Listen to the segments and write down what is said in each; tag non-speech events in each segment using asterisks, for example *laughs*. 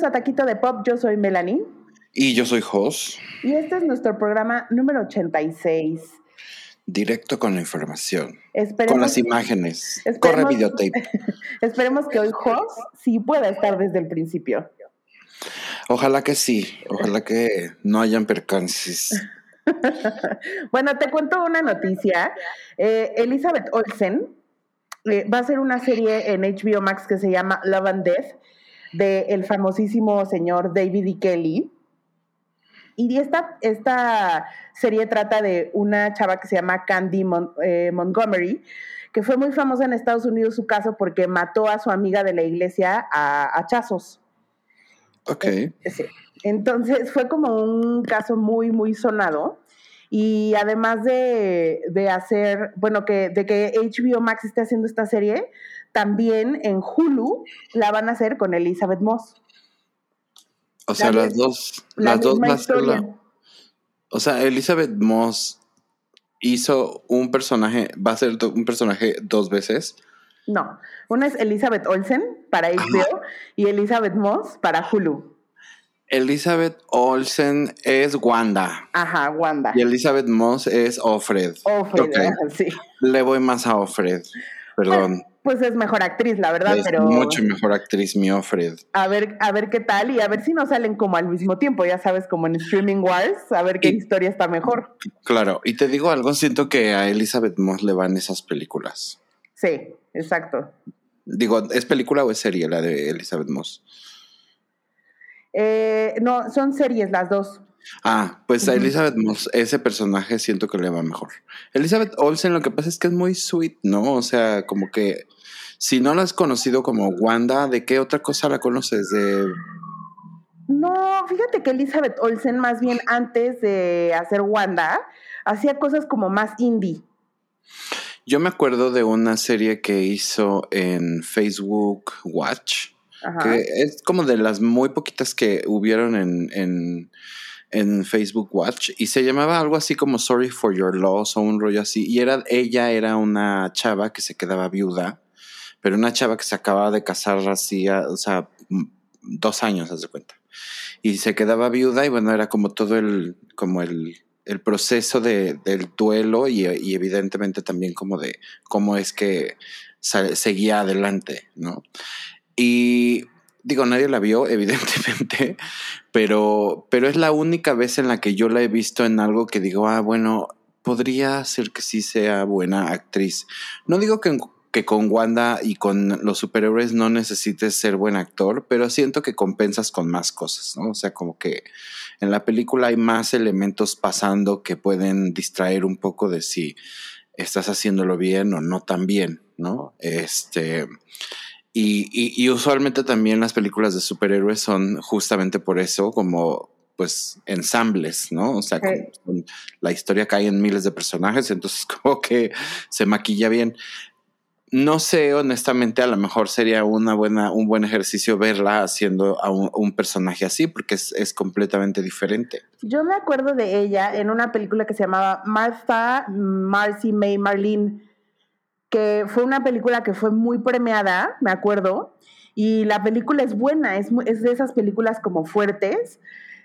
Bienvenidos a Taquito de Pop, yo soy Melanie. Y yo soy Jos. Y este es nuestro programa número 86. Directo con la información. con las imágenes. Corre videotape. *laughs* esperemos que hoy Jos sí pueda estar desde el principio. Ojalá que sí, ojalá que no hayan percances. *laughs* bueno, te cuento una noticia. Eh, Elizabeth Olsen eh, va a hacer una serie en HBO Max que se llama Love and Death del el famosísimo señor David E. Kelly. Y esta, esta serie trata de una chava que se llama Candy eh, Montgomery, que fue muy famosa en Estados Unidos su caso porque mató a su amiga de la iglesia a hachazos. Ok. Entonces fue como un caso muy, muy sonado. Y además de, hacer, bueno, que, de que HBO Max esté haciendo esta serie, también en Hulu la van a hacer con Elizabeth Moss. O sea, las dos, las dos o sea, Elizabeth Moss hizo un personaje, va a ser un personaje dos veces. No, una es Elizabeth Olsen para HBO y Elizabeth Moss para Hulu. Elizabeth Olsen es Wanda. Ajá, Wanda. Y Elizabeth Moss es Offred. Offred, sí. Le voy más a Offred. Perdón. Pues, es mejor actriz, la verdad, es Mucho mejor actriz, mi Offred. A ver, a ver qué tal y a ver si no salen como al mismo tiempo, ya sabes, como en Streaming Wars, a ver qué historia está mejor. Claro, y te digo algo, siento que a Elizabeth Moss le van esas películas. Sí, exacto. Digo, ¿es película o es serie la de Elizabeth Moss? Eh, no, son series las dos. Ah, pues a Elizabeth Moss, ese personaje siento que le va mejor. Elizabeth Olsen, lo que pasa es que es muy sweet, ¿no? O sea, como que si no la has conocido como Wanda, ¿de qué otra cosa la conoces? De. No, fíjate que Elizabeth Olsen, más bien antes de hacer Wanda, hacía cosas como más indie. Yo me acuerdo de una serie que hizo en Facebook Watch que es como de las muy poquitas que hubieron en, en, Facebook Watch y se llamaba algo así como Sorry for Your Loss o un rollo así. Y era, ella era una chava que se quedaba viuda, pero una chava que se acababa de casar así, o sea, dos años, haz de cuenta. Y se quedaba viuda y bueno, era como todo el, como el, el proceso de, del duelo y, y, evidentemente también como de cómo es que seguía adelante, ¿no? Y digo, nadie la vio, *laughs* evidentemente, pero, pero es la única vez en la que yo la he visto en algo que digo, ah, bueno, podría ser que sí sea buena actriz. No digo que, que con Wanda y con los superhéroes no necesites ser buen actor, pero siento que compensas con más cosas, ¿no? O sea, como que en la película hay más elementos pasando que pueden distraer un poco de si estás haciéndolo bien o no tan bien, ¿no? Este. Y, y, usualmente también las películas de superhéroes son justamente por eso como pues ensambles, ¿no? O sea, la historia cae en miles de personajes, entonces *laughs* como que se maquilla bien. No sé, honestamente, a lo mejor sería una buena, un buen ejercicio verla haciendo a un, personaje así, porque es, es, completamente diferente. Yo me acuerdo de ella en una película que se llamaba Martha, Marcy May Marlene que fue una película que fue muy premiada, me acuerdo, y la película es buena, es, es de esas películas como fuertes,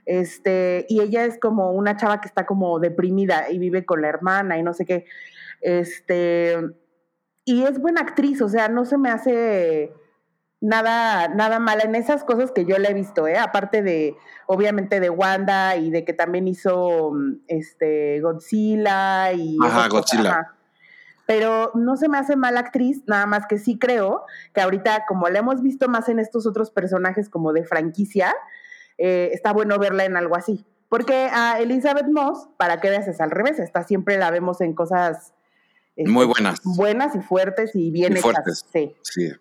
este, y ella es como una chava que está como deprimida y vive con la hermana y no sé qué, este, y es buena actriz, o sea, no se me hace nada, nada mala en esas cosas que yo le he visto, ¿eh? aparte de, obviamente, de Wanda y de que también hizo este, Godzilla y... Ajá, Godzilla pero no se me hace mala actriz, nada más que sí creo que ahorita, como la hemos visto más en estos otros personajes como de franquicia, eh, está bueno verla en algo así. Porque a Elizabeth Moss, para que veas, es al revés, está siempre la vemos en cosas este, muy buenas. Buenas y fuertes y bien hechas. Sí. sí.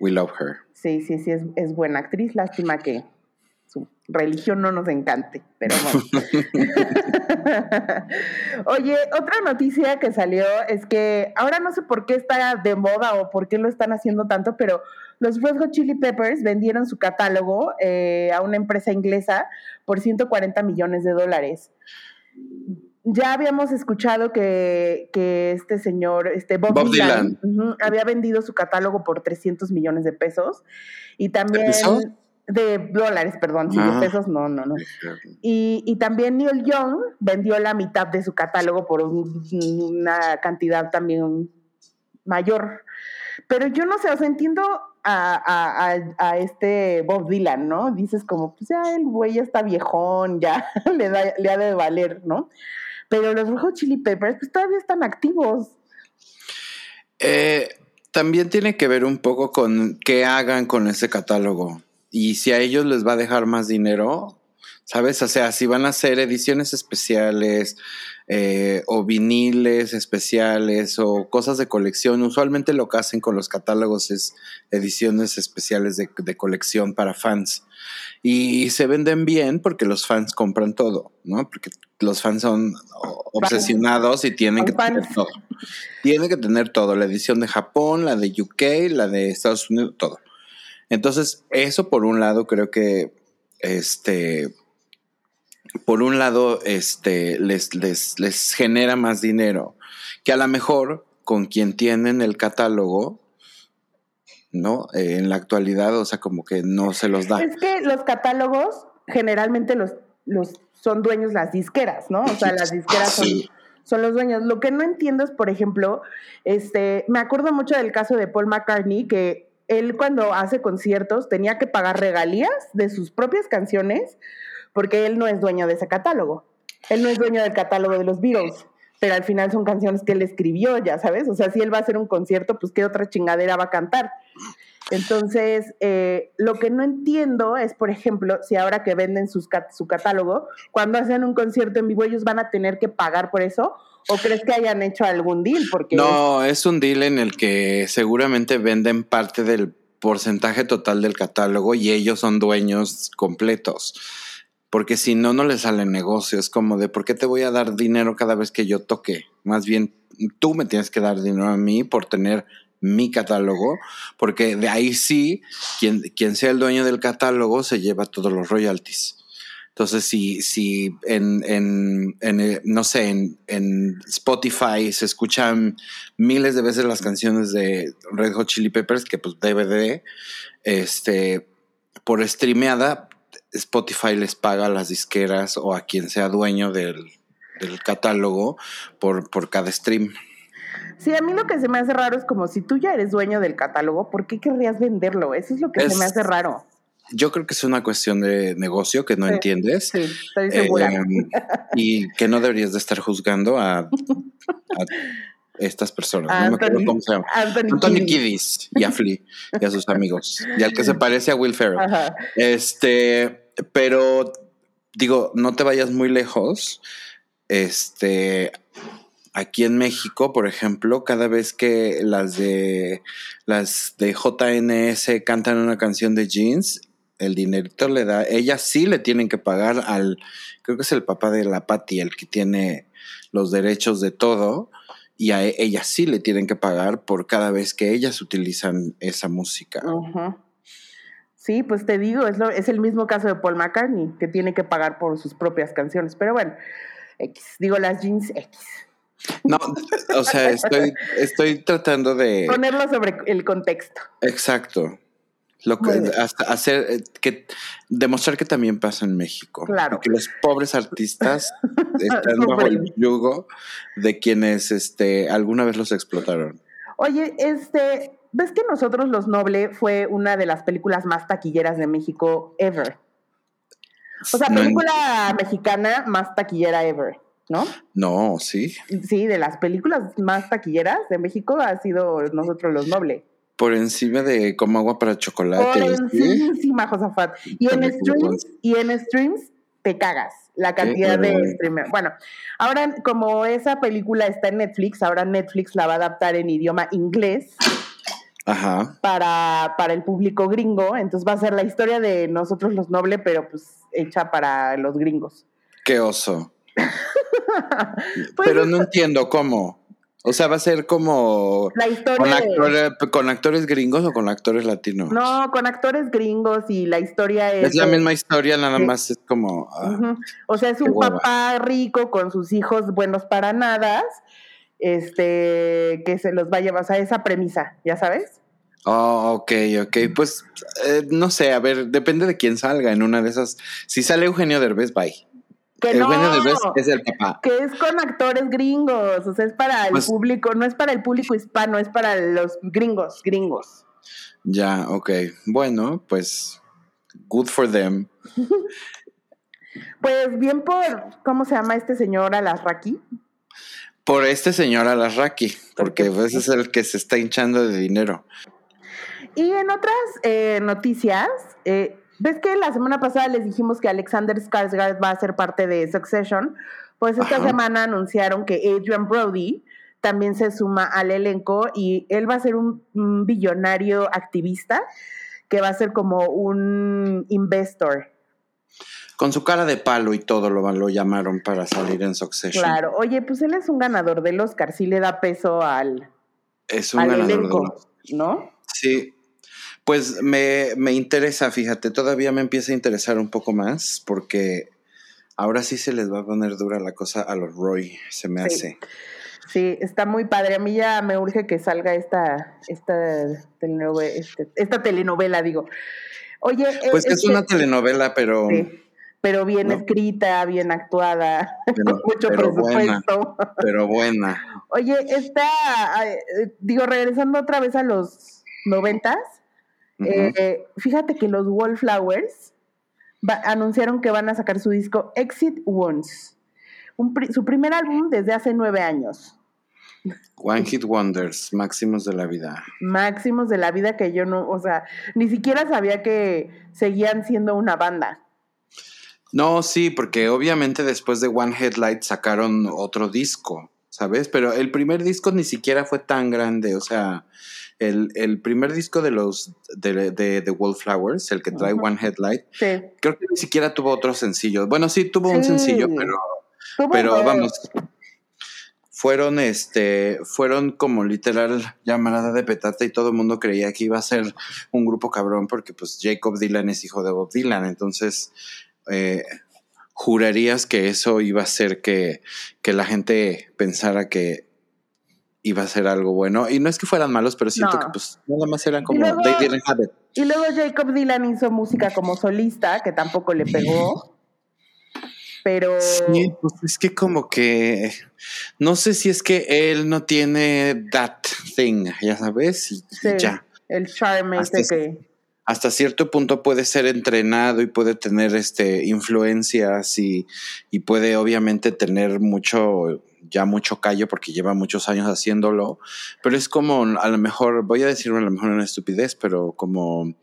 We love her. Sí, sí, sí, es, es buena actriz. Lástima que religión no nos encante, pero bueno. *laughs* Oye, otra noticia que salió es que ahora no sé por qué está de moda o por qué lo están haciendo tanto, pero los Red Hot Chili Peppers vendieron su catálogo eh, a una empresa inglesa por 140 millones de dólares. Ya habíamos escuchado que, este señor, este Bob, Dylan, había vendido su catálogo por 300 millones de pesos. Y también... De dólares, perdón, sí, de pesos no, no, no. Y, y, también Neil Young vendió la mitad de su catálogo por una cantidad también mayor. Pero yo no sé, o sea, entiendo a, a, este Bob Dylan, ¿no? Dices como, pues ya el güey ya está viejón, ya *laughs* le, da, le ha de valer, ¿no? Pero los rojos Chili Peppers, pues todavía están activos. Eh, también tiene que ver un poco con qué hagan con ese catálogo. Y si a ellos les va a dejar más dinero, ¿sabes? O sea, si van a hacer ediciones especiales, eh, o viniles especiales o cosas de colección. Usualmente lo que hacen con los catálogos es ediciones especiales de, colección para fans. Y se venden bien porque los fans compran todo, ¿no? Porque los fans son obsesionados y tienen que tener todo. Tienen que tener todo, la edición de Japón, la de UK, la de Estados Unidos, todo. Entonces, eso por un lado creo que este por un lado, este, les, les, les genera más dinero, que a lo mejor con quien tienen el catálogo, ¿no? Eh, en la actualidad, o sea, como que no se los da. Es que los catálogos generalmente los, los son dueños las disqueras, ¿no? O sea, las *laughs* disqueras son, son, los dueños. Lo que no entiendo es, por ejemplo, este, me acuerdo mucho del caso de Paul McCartney, que él cuando hace conciertos tenía que pagar regalías de sus propias canciones porque él no es dueño de ese catálogo. Él no es dueño del catálogo de los Beatles, pero al final son canciones que él escribió, ya sabes. O sea, si él va a hacer un concierto, pues qué otra chingadera va a cantar. Entonces, eh, lo que no entiendo es, por ejemplo, si ahora que venden sus, su catálogo, cuando hacen un concierto en vivo, ellos van a tener que pagar por eso. ¿O crees que hayan hecho algún deal? Porque no, es un deal en el que seguramente venden parte del porcentaje total del catálogo y ellos son dueños completos porque si no, no le sale negocio. Es como de, ¿por qué te voy a dar dinero cada vez que yo toque? Más bien, tú me tienes que dar dinero a mí por tener mi catálogo, porque de ahí sí, quien, quien sea el dueño del catálogo se lleva todos los royalties. Entonces, si, si en, en, en eh, no sé, en, en, Spotify se escuchan miles de veces las canciones de Red Hot Chili Peppers, que pues DVD, este, por streameada, Spotify les paga a las disqueras o a quien sea dueño del, catálogo por, por cada stream. Sí, a mí lo que se me hace raro es como si tú ya eres dueño del catálogo, ¿por qué querrías venderlo? Eso es lo que se me hace raro. Yo creo que es una cuestión de negocio que no entiendes. Sí, estoy segura. Em, y que no deberías de estar juzgando a estas personas. no me acuerdo cómo se llama. Anthony, Kiddis y a Flea y a sus amigos. Y al que se parece a Will Ferrell. Este, pero digo, no te vayas muy lejos. Este, aquí en México, por ejemplo, cada vez que las de las de JNS cantan una canción de jeans, el dinerito le da, ellas sí le tienen que pagar al, creo que es el papá de la Patty, el que tiene los derechos de todo y a e, ellas sí le tienen que pagar por cada vez que ellas utilizan esa música. Sí, pues te digo, es, es el mismo caso de Paul McCartney, que tiene que pagar por sus propias canciones. Pero bueno, X, digo las jeans X. No, o sea, estoy, estoy tratando de... *laughs* Ponerlo sobre el contexto. Exacto. Lo que, hasta hacer eh, que demostrar que también pasa en México. Claro. Que los pobres artistas *laughs* están bajo el yugo de quienes este alguna vez los explotaron. Oye, este, ¿ves que nosotros los Noble fue una de las películas más taquilleras de México ever? O sea, película mexicana más taquillera ever, ¿no? No, sí. Sí, de las películas más taquilleras de México ha sido nosotros los Noble. Por encima de como agua para chocolate. Por encima, Josafat. Y en streams, y en streams te cagas la cantidad de streamers. Bueno, ahora como esa película está en Netflix, ahora Netflix la va a adaptar en idioma inglés. Ajá. Para, para el público gringo. Entonces va a ser la historia de nosotros los nobles, pero pues hecha para los gringos. Qué oso. *laughs* Pues pero no entiendo cómo. O sea, va a ser como la historia con, actores gringos o con actores latinos. No, con actores gringos y la historia es. Es la misma historia, nada más es como. Ah, o sea, es un papá rico con sus hijos buenos para nada, este, que se los va a llevar, o sea, esa premisa, ¿ya sabes? Oh, ok, ok. Pues eh, no sé, a ver, depende de quién salga en una de esas. Si sale Eugenio Derbez, bye. Que no, Derbez es el papá. que es con actores gringos, o sea, es para el Pues- público, no es para el público hispano, es para los gringos, gringos. Ya, ok. Bueno, pues good for them. *laughs* Pues bien por, ¿cómo se llama este señor Alasraki? Por este señor Alarraqui, porque Porque- pues, es el que se está hinchando de dinero. Y en otras eh, noticias, eh, ¿ves que la semana pasada les dijimos que Alexander Skarsgård va a ser parte de Succession? Pues esta Ajá. semana anunciaron que Adrian Brody también se suma al elenco y él va a ser un, un billonario activista que va a ser como un investor. Con su cara de palo y todo lo, lo llamaron para salir en Succession. Claro, oye, pues él es un ganador del Oscar, sí le da peso al, Es un al ganador elenco, ¿no? Sí. Pues me, me interesa, fíjate, todavía me empieza a interesar un poco más porque ahora sí se les va a poner dura la cosa a los Roy, se me Sí. hace. Sí, está muy padre. A mí ya me urge que salga esta, esta, telenovela, este- esta telenovela, digo. Oye, eh, Pues que es este- una telenovela, pero, sí, pero bien ¿no? escrita, bien actuada, pero, *laughs* mucho pero buena, presupuesto. pero buena. *laughs* Oye, está, eh, digo, regresando otra vez a los noventas, Eh, fíjate que los Wallflowers va- anunciaron que van a sacar su disco Exit Wounds, pri- su primer álbum desde hace nueve años. One Hit Wonders, máximos de la vida. máximos de la vida que yo no, o sea, ni siquiera sabía que seguían siendo una banda. No, sí, porque obviamente después de One Headlight sacaron otro disco, ¿sabes? Pero el primer disco ni siquiera fue tan grande, o sea, el, el primer disco de los de, de, de Wallflowers, el que trae. One Headlight, Sí. creo que ni siquiera tuvo otro sencillo. Bueno, sí tuvo un sencillo, pero, Tuvo pero vamos, fueron este, fueron como literal llamarada de petata y todo el mundo creía que iba a ser un grupo cabrón porque pues Jacob Dylan es hijo de Bob Dylan, entonces eh, jurarías que eso iba a hacer que, que la gente pensara que iba a ser algo bueno. Y no es que fueran malos, pero siento No. que pues nada más eran como luego- they didn't have it. Y luego Jacob Dylan hizo música como solista, que tampoco le pegó. Pero Sí, pues es que como que no sé si es que él no tiene that thing, ya sabes, y, y Sí. ya. el charme Hasta ese que. Hasta cierto punto puede ser entrenado y puede tener este influencias y, y puede obviamente tener mucho, ya mucho callo porque lleva muchos años haciéndolo. Pero es como, a lo mejor, voy a decir a lo mejor una estupidez, pero como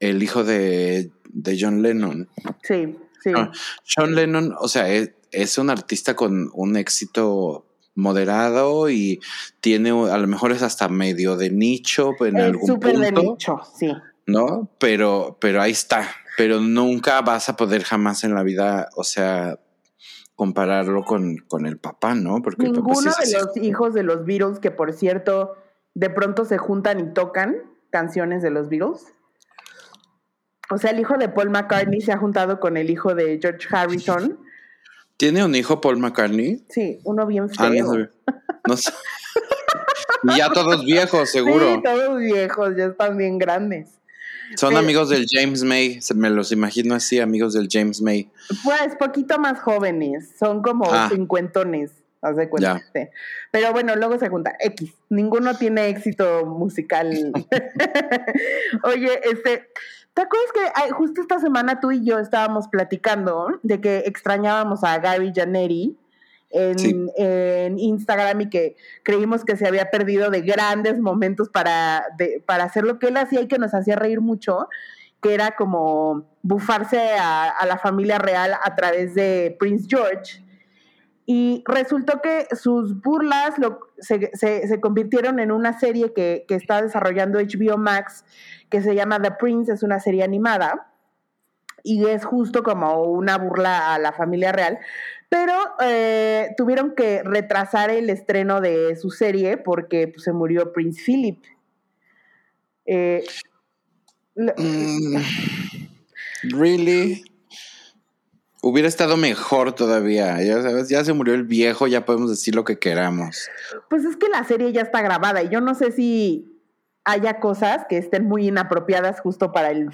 el hijo de, de John Lennon. Sí, sí. Ah, John Lennon, o sea, es, es un artista con un éxito moderado y tiene, a lo mejor es hasta medio de nicho en es algún súper de punto, nicho, sí. ¿no? Pero, pero ahí está. Pero nunca vas a poder jamás en la vida, o sea, compararlo con, con el papá, ¿no? Porque el papá sí Ninguno de los hijos de los Beatles, que por cierto, de pronto se juntan y tocan canciones de los Beatles. O sea, el hijo de Paul McCartney se ha juntado con el hijo de George Harrison. ¿Tiene un hijo Paul McCartney? Sí, uno bien Ah, feo. no sé. No *laughs* sé. Y ya todos viejos, seguro. Sí, todos viejos, ya están bien grandes. Son Pero- amigos del James May, se- me los imagino así, amigos del James May. Pues poquito más jóvenes, son como Ah. cincuentones, haz de cuenta. Ya. Pero bueno, luego se junta X. Ninguno tiene éxito musical. *laughs* Oye, este, ¿te acuerdas que ay, justo esta semana tú y yo estábamos platicando de que extrañábamos a Gary Janetti en, Sí. en Instagram y que creímos que se había perdido de grandes momentos para, de- para hacer lo que él hacía y que nos hacía reír mucho? que era como bufarse a, a la familia real a través de Prince George. Y resultó que sus burlas lo- se, se- se convirtieron en una serie que, que está desarrollando HBO Max, que se llama The Prince, es una serie animada, y es justo como una burla a la familia real. Pero eh, tuvieron que retrasar el estreno de su serie porque pues, se murió Prince Philip. Eh, Mm, really? Hubiera estado mejor todavía. Ya sabes, ya se murió el viejo, ya podemos decir lo que queramos. Pues es que la serie ya está grabada y yo no sé si haya cosas que estén muy inapropiadas justo para el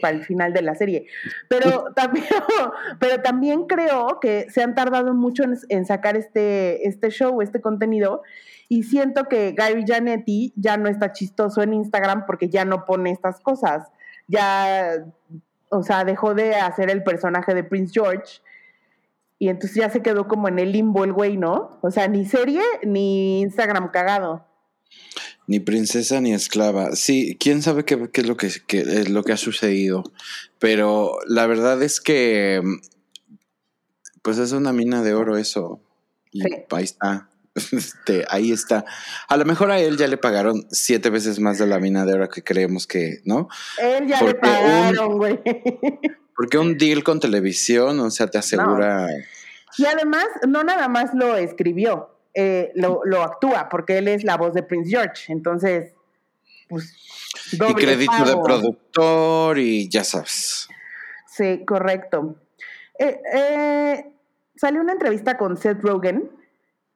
para el final de la serie. Pero también, *laughs* pero también creo que se han tardado mucho en, sacar este, este show, este contenido, y siento que Gary Janetti ya no está chistoso en Instagram porque ya no pone estas cosas. Ya, o sea, dejó de hacer el personaje de Prince George. Y entonces ya se quedó como en el limbo el güey, ¿no? O sea, ni serie ni Instagram cagado. Ni princesa ni esclava. Sí, quién sabe qué, es lo que, es lo que ha sucedido. Pero la verdad es que pues es una mina de oro eso. Y ahí está. *laughs* Este, ahí está. A lo mejor a él ya le pagaron siete veces más de la mina de oro que creemos que, ¿no? Él ya le pagaron, güey. *laughs* Porque un deal con televisión, o sea, te asegura. Y además, no nada más lo escribió. Eh, lo, actúa, porque él es la voz de Prince George. Entonces, pues. y crédito de productor y ya sabes. Sí, correcto. Eh, eh, salió una entrevista con Seth Rogen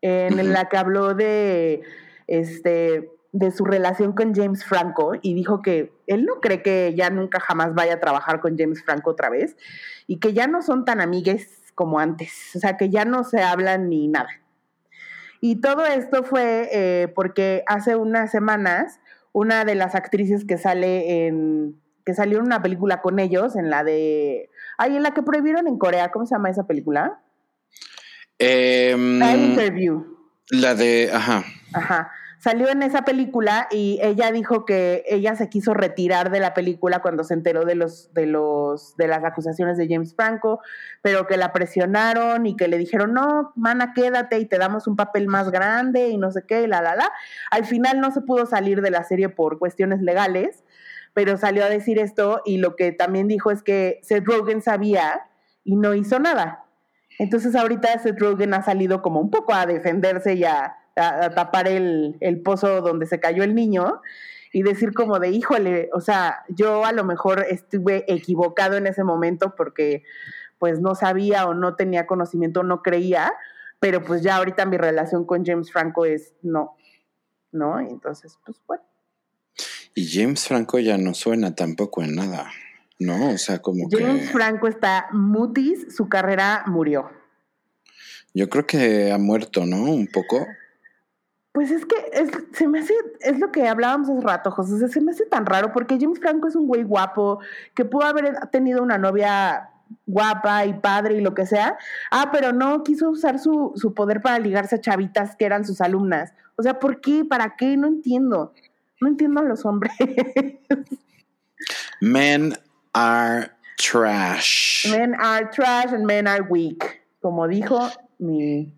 en la que habló de este de su relación con James Franco y dijo que él no cree que ya nunca jamás vaya a trabajar con James Franco otra vez y que ya no son tan amigues como antes, o sea, que ya no se hablan ni nada. Y todo esto fue eh, porque hace unas semanas una de las actrices que sale en que salió en una película con ellos, en la de ay, en la que prohibieron en Corea, ¿cómo se llama esa película? Eh, la Interview. La de, ajá. Ajá salió en esa película y ella dijo que ella se quiso retirar de la película cuando se enteró de los de los de las acusaciones de James Franco, pero que la presionaron y que le dijeron, "No, mana, quédate y te damos un papel más grande" y no sé qué, la la la. Al final no se pudo salir de la serie por cuestiones legales, pero salió a decir esto y lo que también dijo es que Seth Rogen sabía y no hizo nada. Entonces ahorita Seth Rogen ha salido como un poco a defenderse y a a, tapar el, pozo donde se cayó el niño y decir como de, híjole, o sea, yo a lo mejor estuve equivocado en ese momento porque pues no sabía o no tenía conocimiento, no creía, pero pues ya ahorita mi relación con James Franco es no, ¿no? Entonces, pues bueno. Y James Franco ya no suena tampoco en nada, ¿no? O sea, como James Franco está mutis, su carrera murió. Yo creo que ha muerto, ¿no? Un poco. Pues es que es, se me hace, es lo que hablábamos hace rato, José, se me hace tan raro porque James Franco es un güey guapo, que pudo haber tenido una novia guapa y padre y lo que sea. Ah, pero no quiso usar su, su poder para ligarse a chavitas que eran sus alumnas. O sea, ¿por qué? ¿Para qué? No entiendo. No entiendo a los hombres. *laughs* Men are trash. Men are trash and men are weak. Como dijo mi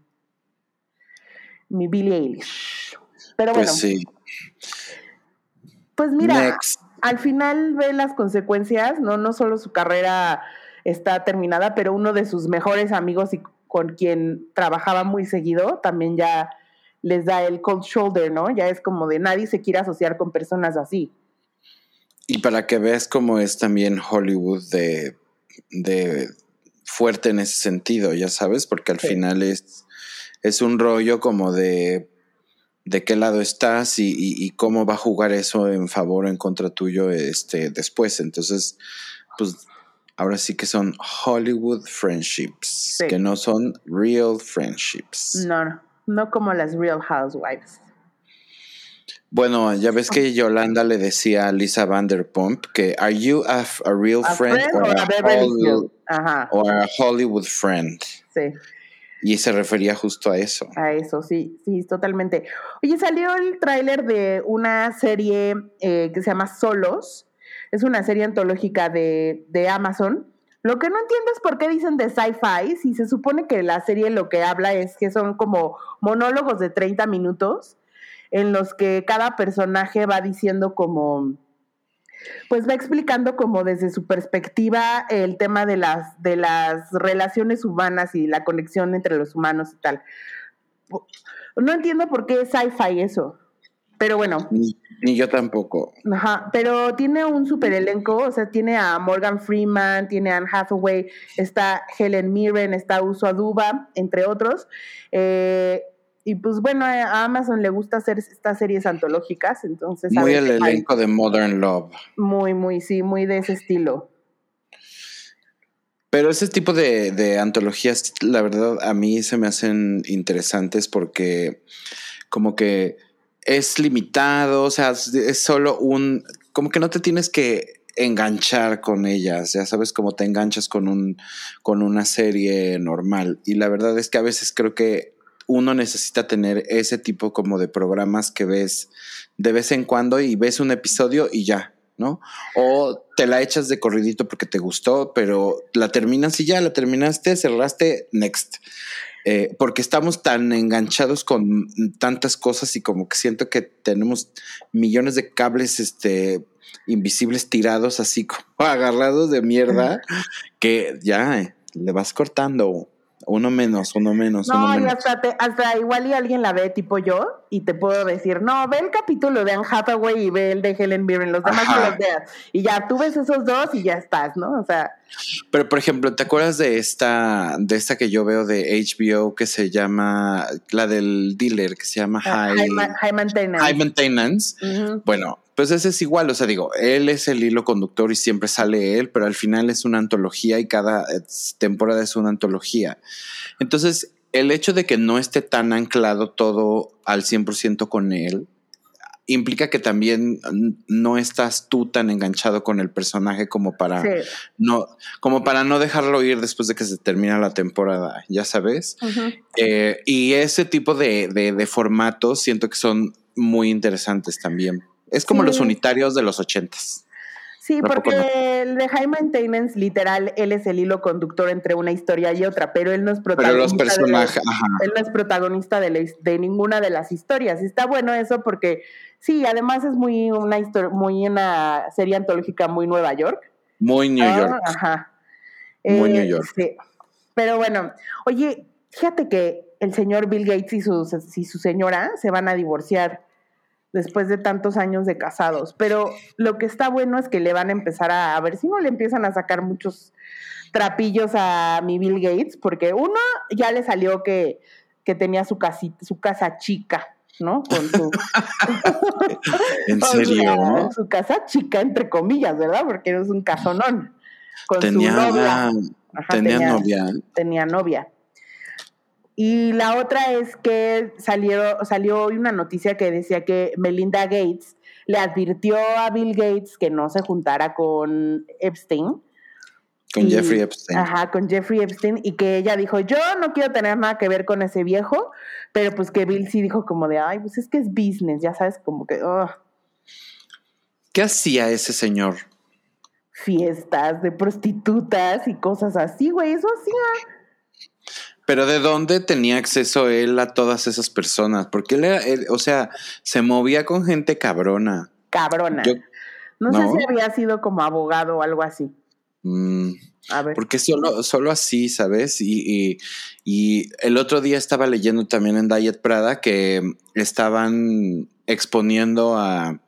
mi Billie Eilish. Pero pues bueno. Pues sí. Pues mira, al final ve las consecuencias, ¿no? No solo su carrera está terminada, pero uno de sus mejores amigos y con quien trabajaba muy seguido también ya les da el cold shoulder, ¿no? Ya es como de nadie se quiere asociar con personas así. Y para que veas cómo es también Hollywood de, de fuerte en ese sentido, ya sabes, porque al final es es un rollo como de de qué lado estás y, cómo va a jugar eso en favor o en contra tuyo este, después. Entonces, pues ahora sí que son Hollywood friendships, que no son real friendships. No, no, no como las Real Housewives. Bueno, ya ves que Yolanda le decía a Lisa Vanderpump que ¿Are you a, real friend, or, a or a Hollywood friend? Sí. Y se refería justo a eso. A eso, sí, sí, totalmente. Oye, salió el tráiler de una serie eh, que se llama Solos. Es una serie antológica de, de Amazon. Lo que no entiendo es por qué dicen de sci-fi, si se supone que la serie lo que habla es que son como monólogos de 30 minutos en los que cada personaje va diciendo como pues va explicando como desde su perspectiva el tema de las, de las relaciones humanas y la conexión entre los humanos y tal. No entiendo por qué es sci-fi eso, pero bueno. Ni, yo tampoco. Ajá, pero tiene un super elenco, o sea, tiene a Morgan Freeman, tiene a Anne Hathaway, está Helen Mirren, está Uso Aduba, entre otros. Eh, y pues bueno, a Amazon le gusta hacer estas series antológicas, entonces... Muy el elenco de Modern Love. Muy, muy, sí, muy de ese estilo. Pero ese tipo de, de, antologías, la verdad, a mí se me hacen interesantes porque como que es limitado, o sea, es solo un, como que no te tienes que enganchar con ellas, ya sabes cómo te enganchas con un con una serie normal y la verdad es que a veces creo que uno necesita tener ese tipo como de programas que ves de vez en cuando y ves un episodio y ya, ¿no? O te la echas de corridito porque te gustó, pero la terminas y ya, la terminaste, cerraste, next. Eh, porque estamos tan enganchados con tantas cosas y como que siento que tenemos millones de cables este, invisibles tirados así como *laughs* agarrados de mierda que ya eh, le vas cortando uno menos, uno menos. No, uno y hasta, hasta igual y alguien la ve tipo yo y te puedo decir, no, ve el capítulo de Anne Hathaway y ve el de Helen Mirren, los demás no los veas. Y ya tú ves esos dos y ya estás, ¿no? O sea. Pero por ejemplo, ¿te acuerdas de esta, de esta que yo veo de HBO que se llama, la del dealer, que se llama ah, High, Maintenance? High Maintenance. Bueno, pues ese es igual, o sea, digo, él es el hilo conductor y siempre sale él, pero al final es una antología y cada eh, temporada es una antología. Entonces, el hecho de que no esté tan anclado todo al 100% con él, implica que también no estás tú tan enganchado con el personaje como para no como para no dejarlo ir después de que se termina la temporada, ya sabes. Eh, y ese tipo de, de, formatos siento que son muy interesantes también. Es como los unitarios de los ochentas. Sí, porque el de High Maintenance, literal, él es el hilo conductor entre una historia y otra, pero él no es protagonista. Pero los personajes, Él no es protagonista de, de, ninguna de las historias. Está bueno eso porque, sí, además es muy una historia, muy una serie antológica muy Nueva York. Muy New ah, York. Ajá. Muy New York. Sí. Pero bueno, oye, fíjate que el señor Bill Gates y su, y su señora se van a divorciar después de tantos años de casados. Pero lo que está bueno es que le van a empezar a, a ver si no le empiezan a sacar muchos trapillos a mi Bill Gates, porque uno ya le salió que, que tenía su, casita, su casa chica, ¿no? Con su. *laughs* ¿En *laughs* serio? su casa chica, entre comillas, ¿verdad? Porque es un casonón. Con tenía, su novia. tenía, novia. Tenía novia. Y la otra es que salió, salió hoy una noticia que decía que Melinda Gates le advirtió a Bill Gates que no se juntara con Epstein. Con Jeffrey Epstein. Ajá, con Jeffrey Epstein. Y que ella dijo, yo no quiero tener nada que ver con ese viejo, pero pues que Bill sí dijo como de, ay, pues es que es business, ya sabes, como que... ¿Qué hacía ese señor? Fiestas de prostitutas y cosas así, güey, eso hacía. Pero ¿de dónde tenía acceso él a todas esas personas? Porque él o sea, se movía con gente cabrona. Cabrona. no, sé si había sido como abogado o algo así. Mm, a ver. Porque solo, solo así, ¿sabes? Y, y, el otro día estaba leyendo también en Diet Prada que estaban exponiendo a,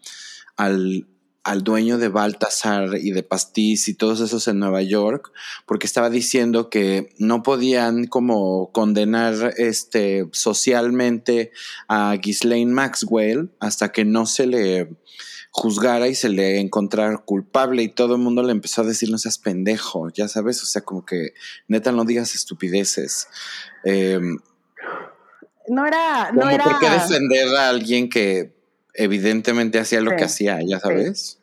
al, al dueño de Baltasar y de Pastiz y todos esos en Nueva York, porque estaba diciendo que no podían como condenar este socialmente a Ghislaine Maxwell hasta que no se le juzgara y se le encontrara culpable y todo el mundo le empezó a decir no seas pendejo, ya sabes, o sea, como que neta no digas estupideces. Em, no era, no era. ¿Por qué defender a alguien que evidentemente hacía lo que hacía, ya sabes?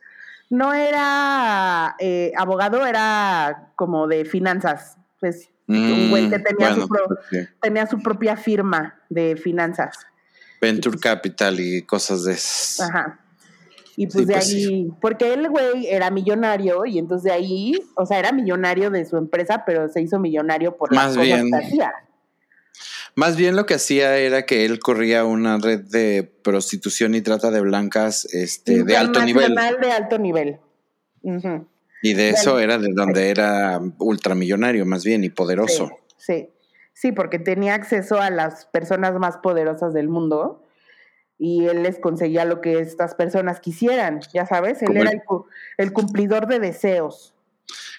no era eh, abogado, era como de finanzas. Pues un güey que mm, tenía, su pues tenía su propia firma de finanzas. Venture Capital y cosas de esas. Ajá. Y pues de pues ahí, porque el güey era millonario y entonces de ahí, o sea, era millonario de su empresa, pero se hizo millonario por Más las cosas que hacía. Más bien lo que hacía era que él corría una red de prostitución y trata de blancas este, de alto nivel. de alto nivel. Y de eso era de donde era ultramillonario más bien y poderoso. Sí, sí, porque tenía acceso a las personas más poderosas del mundo y él les conseguía lo que estas personas quisieran, ya sabes, él era el cumplidor de deseos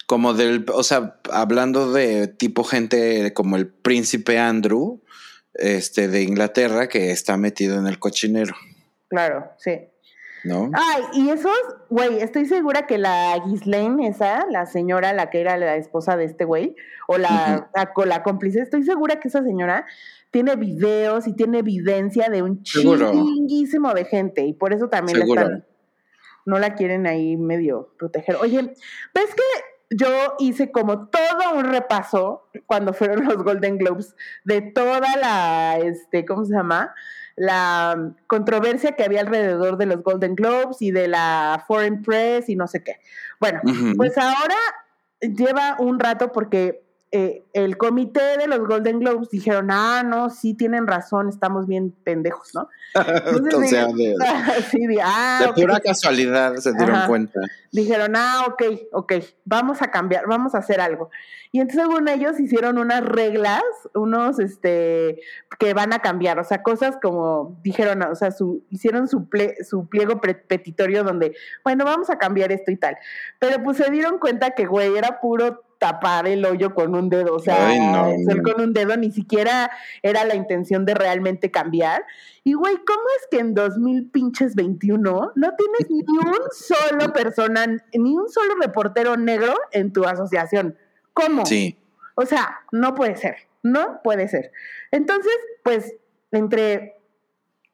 como del, o sea, hablando de tipo gente como el príncipe Andrew, este, de Inglaterra que está metido en el cochinero. Claro, sí. ¿No? Ay, y esos, güey, estoy segura que la Ghislaine, esa, la señora, la que era la esposa de este güey, o la, la, cómplice, estoy segura que esa señora tiene videos y tiene evidencia de un chinguísimo de gente, y por eso también la están, no la quieren ahí medio proteger. Oye, ¿ves que yo hice como todo un repaso cuando fueron los Golden Globes de toda la, este, ¿cómo se llama? La controversia que había alrededor de los Golden Globes y de la Foreign Press y no sé qué. Bueno, pues ahora lleva un rato porque eh, el comité de los Golden Globes dijeron, ah, no, sí tienen razón, estamos bien pendejos, ¿no? *laughs* sea, de, *laughs* ah, pura casualidad se dieron cuenta. Dijeron, ah, ok, ok, vamos a cambiar, vamos a hacer algo. Y entonces, según ellos, hicieron unas reglas, unos, este, que van a cambiar, o sea, cosas como, dijeron, o sea, su, hicieron su, su pliego petitorio donde, bueno, vamos a cambiar esto y tal. Pero pues se dieron cuenta que, güey, era puro tapar el hoyo con un dedo, o sea, con un dedo ni siquiera era la intención de realmente cambiar. Y güey, ¿cómo es que en 2000 pinches 21 no tienes ni un *laughs* solo persona, ni un solo reportero negro en tu asociación? ¿Cómo? Sí. O sea, no puede ser, no puede ser. Entonces, pues, entre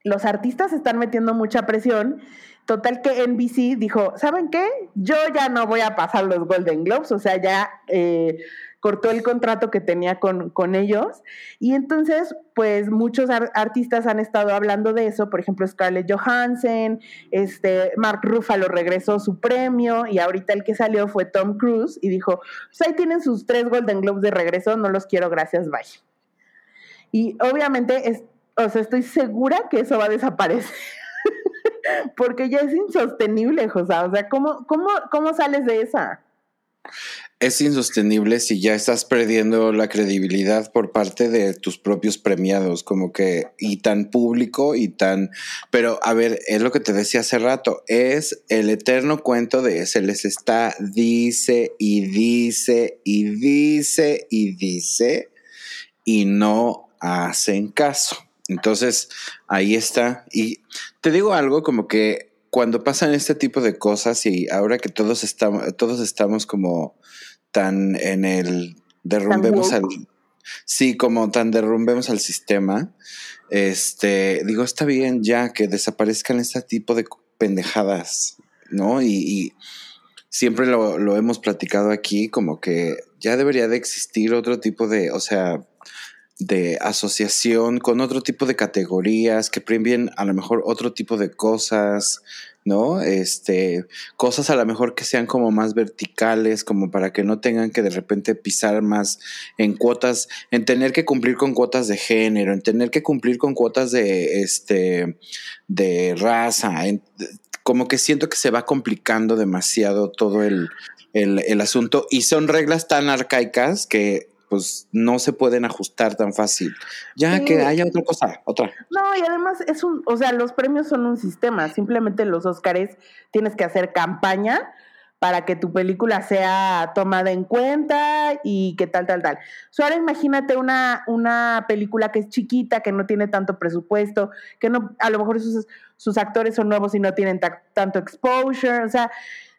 los artistas están metiendo mucha presión Total que NBC dijo, ¿saben qué? Yo ya no voy a pasar los Golden Globes, o sea, ya eh, cortó el contrato que tenía con, con, ellos. Y entonces, pues muchos artistas han estado hablando de eso, por ejemplo, Scarlett Johansson, este, Mark Ruffalo regresó su premio y ahorita el que salió fue Tom Cruise y dijo, pues ahí tienen sus tres Golden Globes de regreso, no los quiero, gracias, bye. Y obviamente, o sea, estoy segura que eso va a desaparecer porque ya es insostenible, José. O sea, ¿cómo, cómo, cómo sales de esa? Es insostenible si ya estás perdiendo la credibilidad por parte de tus propios premiados, como que, y tan público y tan, pero a ver, es lo que te decía hace rato, es el eterno cuento de se les está, dice y dice y dice y dice y no hacen caso. Entonces, ahí está. Y te digo algo como que cuando pasan este tipo de cosas y ahora que todos estamos, todos estamos como tan en el derrumbemos al sí, como tan derrumbemos al sistema, este, digo, está bien ya que desaparezcan este tipo de pendejadas, ¿no? Y, siempre lo, lo hemos platicado aquí, como que ya debería de existir otro tipo de, o sea, de asociación con otro tipo de categorías que premien a lo mejor otro tipo de cosas, ¿no? Este, cosas a lo mejor que sean como más verticales, como para que no tengan que de repente pisar más en cuotas, en tener que cumplir con cuotas de género, en tener que cumplir con cuotas de, este, de raza, como que siento que se va complicando demasiado todo el, el asunto y son reglas tan arcaicas que pues no se pueden ajustar tan fácil. Ya que haya otra cosa, otra. No, y además es un, o sea, los premios son un sistema, simplemente los Óscares tienes que hacer campaña para que tu película sea tomada en cuenta y que tal, tal, tal. ahora imagínate una, una película que es chiquita, que no tiene tanto presupuesto, que no, a lo mejor sus, sus actores son nuevos y no tienen tanto exposure, o sea,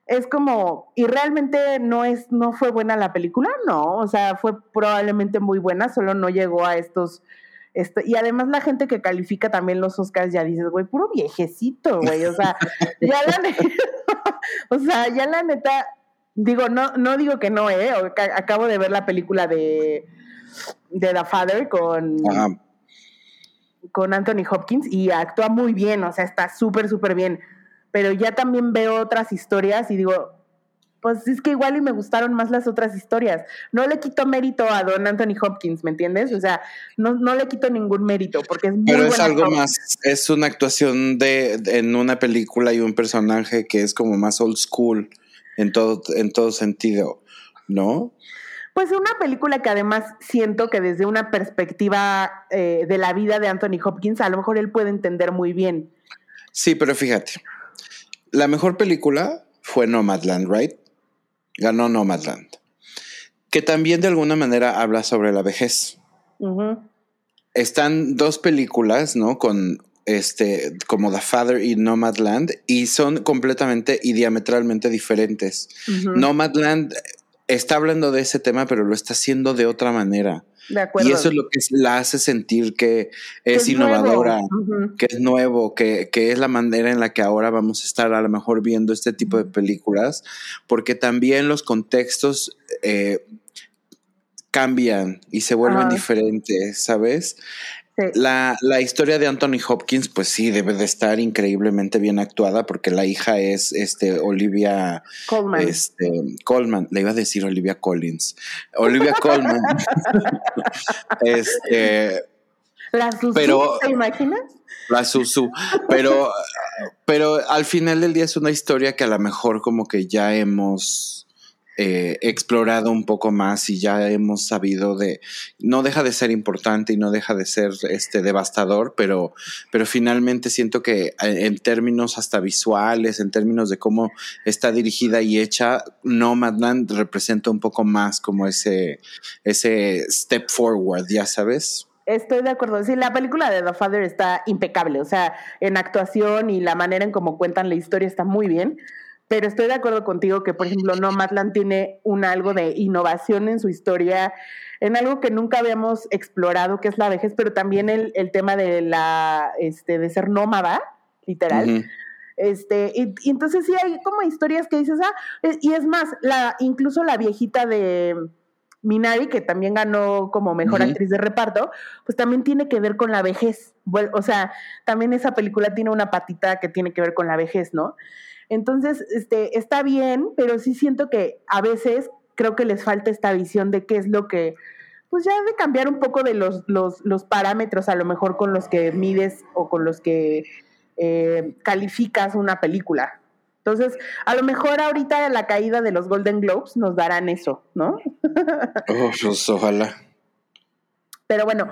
es como, y realmente no es, no fue buena la película, no, o sea, fue probablemente muy buena, solo no llegó a estos, esto, y además la gente que califica también los Oscars ya dices, güey, puro viejecito, güey, o sea, *laughs* ya la neta, *laughs* o sea, ya la neta, digo, no, no digo que no, eh, acabo de ver la película de, de The Father con, con Anthony Hopkins y actúa muy bien, o sea, está súper, súper bien pero ya también veo otras historias y digo, pues es que igual y me gustaron más las otras historias. No le quito mérito a Don Anthony Hopkins, ¿me entiendes? O sea, no, no le quito ningún mérito porque es muy Pero es algo más, es una actuación de, en una película y un personaje que es como más old school en todo, en todo sentido, ¿no? Pues una película que además siento que desde una perspectiva eh, de la vida de Anthony Hopkins, a lo mejor él puede entender muy bien. Sí, pero fíjate, la mejor película fue Nomadland, ¿right? Ganó Nomadland. Que también de alguna manera habla sobre la vejez. están dos películas, ¿no? Con este, como The Father y Nomadland, y son completamente y diametralmente diferentes. Nomadland está hablando de ese tema, pero lo está haciendo de otra manera. Y eso es lo que la hace sentir que es, innovadora, que es nuevo, que, es la manera en la que ahora vamos a estar a lo mejor viendo este tipo de películas, porque también los contextos eh, cambian y se vuelven diferentes, ¿sabes? La, historia de Anthony Hopkins, pues sí, debe de estar increíblemente bien actuada porque la hija es este, Olivia Colman. Este, Colman. Le iba a decir Olivia Collins. Olivia Colman. *laughs* este, la Susu, pero, ¿te imaginas? La Susu. Pero, pero al final del día es una historia que a lo mejor como que ya hemos eh, explorado un poco más y ya hemos sabido de, no deja de ser importante y no deja de ser este devastador, pero, pero finalmente siento que eh, en términos hasta visuales, en términos de cómo está dirigida y hecha, Nomadland representa un poco más como ese, ese step forward, ya sabes. Estoy de acuerdo. Sí, la película de The Father está impecable. O sea, en actuación y la manera en cómo cuentan la historia está muy bien. Pero estoy de acuerdo contigo que, por ejemplo, Nomadland tiene un algo de innovación en su historia, en algo que nunca habíamos explorado, que es la vejez, pero también el, el tema de la este, de ser nómada, literal. Este, y, entonces sí hay como historias que dices, ah, y es más, la, incluso la viejita de Minari, que también ganó como mejor actriz de reparto, pues también tiene que ver con la vejez. O sea, también esa película tiene una patita que tiene que ver con la vejez, ¿no? Entonces, este, está bien, pero sí siento que a veces creo que les falta esta visión de qué es lo que, pues ya de cambiar un poco de los, los, los parámetros a lo mejor con los que mides o con los que eh, calificas una película. Entonces, a lo mejor ahorita la caída de los Golden Globes nos darán eso, ¿no? *laughs* pues, ojalá. Pero bueno,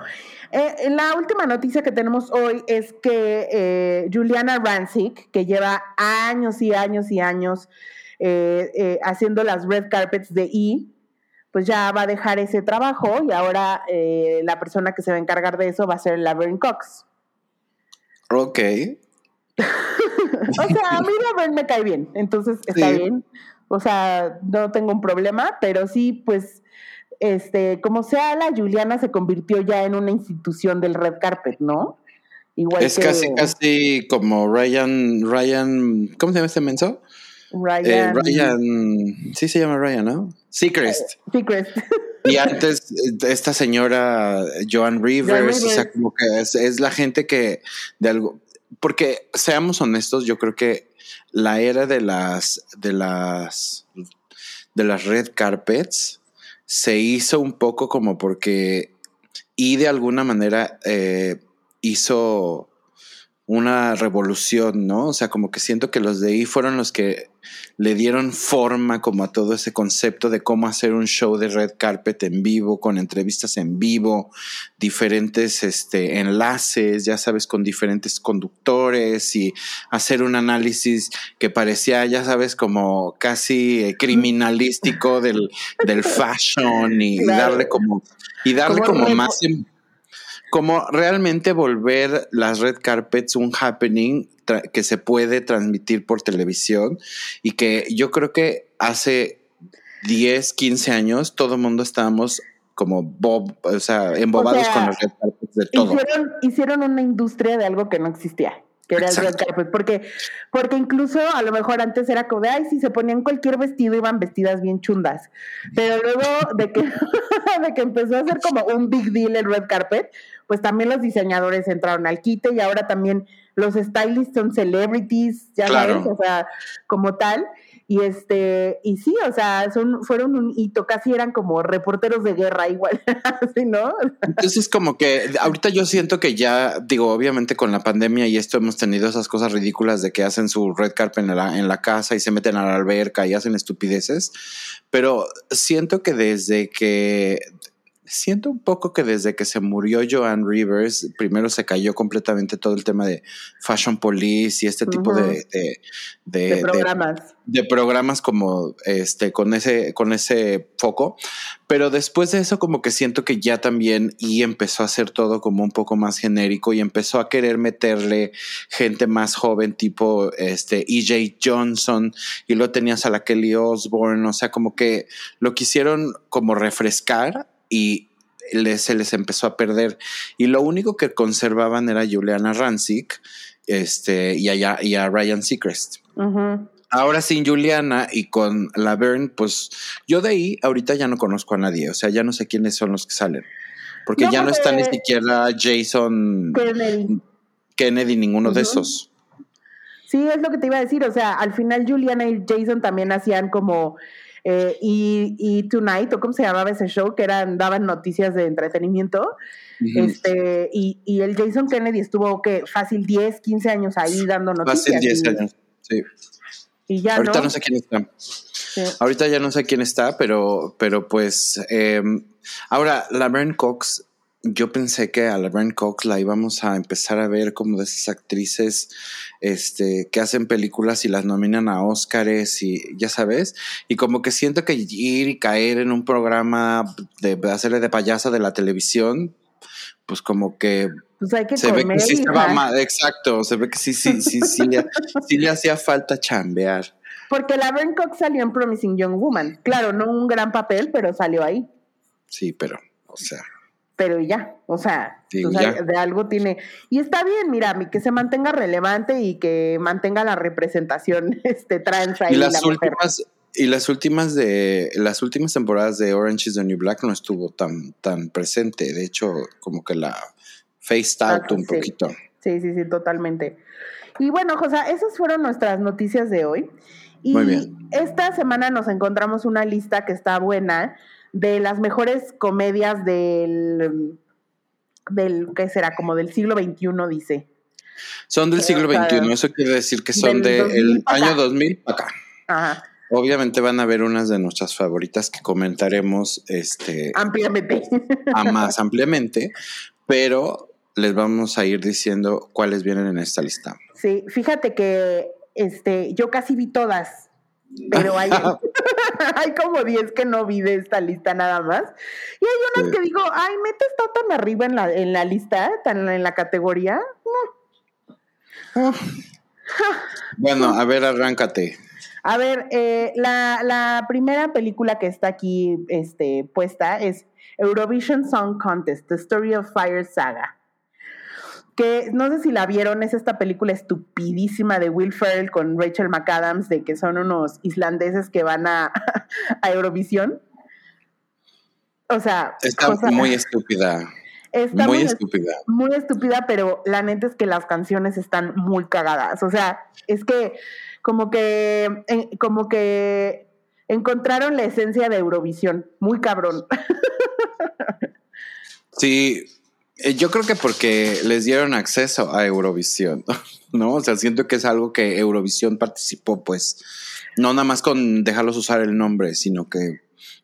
eh, la última noticia que tenemos hoy es que eh, Juliana Rancic, que lleva años y años y años eh, haciendo las red carpets de E, pues ya va a dejar ese trabajo y ahora la persona que se va a encargar de eso va a ser Laverne Cox. Ok. *laughs* o sea, a mí Laverne me cae bien, entonces está bien. O sea, no tengo un problema, pero sí, pues este, como sea, la Juliana se convirtió ya en una institución del red carpet, ¿no? Igual es casi, casi como Ryan, Ryan, ¿cómo se llama este menso? Ryan. Eh, Ryan, sí se llama Ryan, ¿no? Seacrest. Eh, Seacrest. *laughs* Y antes, esta señora Joan Rivers, o sea, como que es, es, la gente que de algo, porque seamos honestos, yo creo que la era de las, de las, de las red carpets se hizo un poco como porque y de alguna manera eh, hizo una revolución, ¿no? O sea, como que siento que los de ahí fueron los que le dieron forma como a todo ese concepto de cómo hacer un show de red carpet en vivo, con entrevistas en vivo, diferentes este, enlaces, ya sabes, con diferentes conductores y hacer un análisis que parecía, ya sabes, como casi eh, criminalístico del, del fashion y, darle como, y darle como, más como realmente volver las red carpets un happening que se puede transmitir por televisión y que yo creo que hace 10, 15 años todo el mundo estábamos como bob, o sea, embobados con las red carpets de todo. Hicieron, hicieron una industria de algo que no existía que era el red carpet, porque, porque incluso a lo mejor antes era como de, ay, si se ponían cualquier vestido iban vestidas bien chundas, pero luego de que, *laughs* de que empezó a ser como un big deal el red carpet, pues también los diseñadores entraron al quite y ahora también los stylists son celebrities, ya sabes, o sea, como tal. Y este, y sí, o sea, son, fueron un hito, casi eran como reporteros de guerra igual, *laughs* así, ¿no? Entonces, como que ahorita yo siento que ya, digo, obviamente con la pandemia y esto hemos tenido esas cosas ridículas de que hacen su red carpet en la, en la casa y se meten a la alberca y hacen estupideces, pero siento que desde que siento un poco que desde que se murió Joan Rivers, primero se cayó completamente todo el tema de Fashion Police y este tipo de, de, programas. De, programas como este, con ese, con ese foco. Pero después de eso, como que siento que ya también y empezó a hacer todo como un poco más genérico y empezó a querer meterle gente más joven, tipo este EJ Johnson, y luego tenías a la Kelly Osbourne. O sea, como que lo quisieron como refrescar y se les empezó a perder. Y lo único que conservaban era Juliana Rancic este, y, a, y a Ryan Seacrest. Ahora sin Juliana y con Laverne, pues yo de ahí ahorita ya no conozco a nadie, o sea, ya no sé quiénes son los que salen. Porque ya no está ni siquiera Jason Kennedy, Kennedy ninguno de esos. Sí, es lo que te iba a decir, o sea, al final Juliana y Jason también hacían como eh, y, y, Tonight, o cómo se llamaba ese show, que eran, daban noticias de entretenimiento. este, y, y, el Jason Kennedy estuvo que fácil 10, 15 años ahí dando noticias. Fácil 10 años, sí. Y ya Ahorita no, sé quién está. Ahorita ya no sé quién está, pero, pero pues eh, ahora Laverne Cox yo pensé que a Laverne Cox la íbamos a empezar a ver como de esas actrices este, que hacen películas y las nominan a Oscars y ya sabes, y como que siento que ir y caer en un programa de, hacerle de payasa de la televisión, pues como que pues hay que se ve que sí estaba exacto, se ve que sí, sí, sí, sí, le, sí le hacía falta chambear. Porque la Cox salió en Promising Young Woman. Claro, no un gran papel, pero salió ahí. Sí, pero, o sea pero ya, o sea, de algo tiene. Y está bien, mira, que se mantenga relevante y que mantenga la representación *laughs* este, trans ahí. Y las últimas, y las últimas de las últimas temporadas de Orange is the New Black no estuvo tan, tan presente. De hecho, como que la faced out un poquito. Sí, sí, sí, totalmente. Y bueno, José, esas fueron nuestras noticias de hoy. Y Muy bien. esta semana nos encontramos una lista que está buena de las mejores comedias del, del ¿qué será? Como del siglo XXI, dice. Son del siglo XXI, eso quiere decir que son del año 2000 acá. Ajá. Obviamente van a ver unas de nuestras favoritas que comentaremos este ampliamente. A más ampliamente, pero les vamos a ir diciendo cuáles vienen en esta lista. Sí, fíjate que este yo casi vi todas pero hay, *laughs* *laughs* hay como 10 que no vi de esta lista nada más. Y hay unas que digo, ay, ¿mete está tan arriba en la, en la lista, tan en la categoría. bueno, a ver, arráncate. A ver, eh, la, la, primera película que está aquí este, puesta es Eurovision Song Contest, The Story of Fire Saga que no sé si la vieron, es esta película estupidísima de Will Ferrell con Rachel McAdams, de que son unos islandeses que van a, *laughs* Eurovisión. O sea... Está muy estúpida. Está muy, estúpida. Muy estúpida, pero la neta es que las canciones están muy cagadas. O sea, es que como que, como que encontraron la esencia de Eurovisión. Muy cabrón. *laughs* Sí, yo creo que porque les dieron acceso a Eurovisión, *laughs* ¿no? O sea, siento que es algo que Eurovisión participó, pues, no nada más con dejarlos usar el nombre, sino que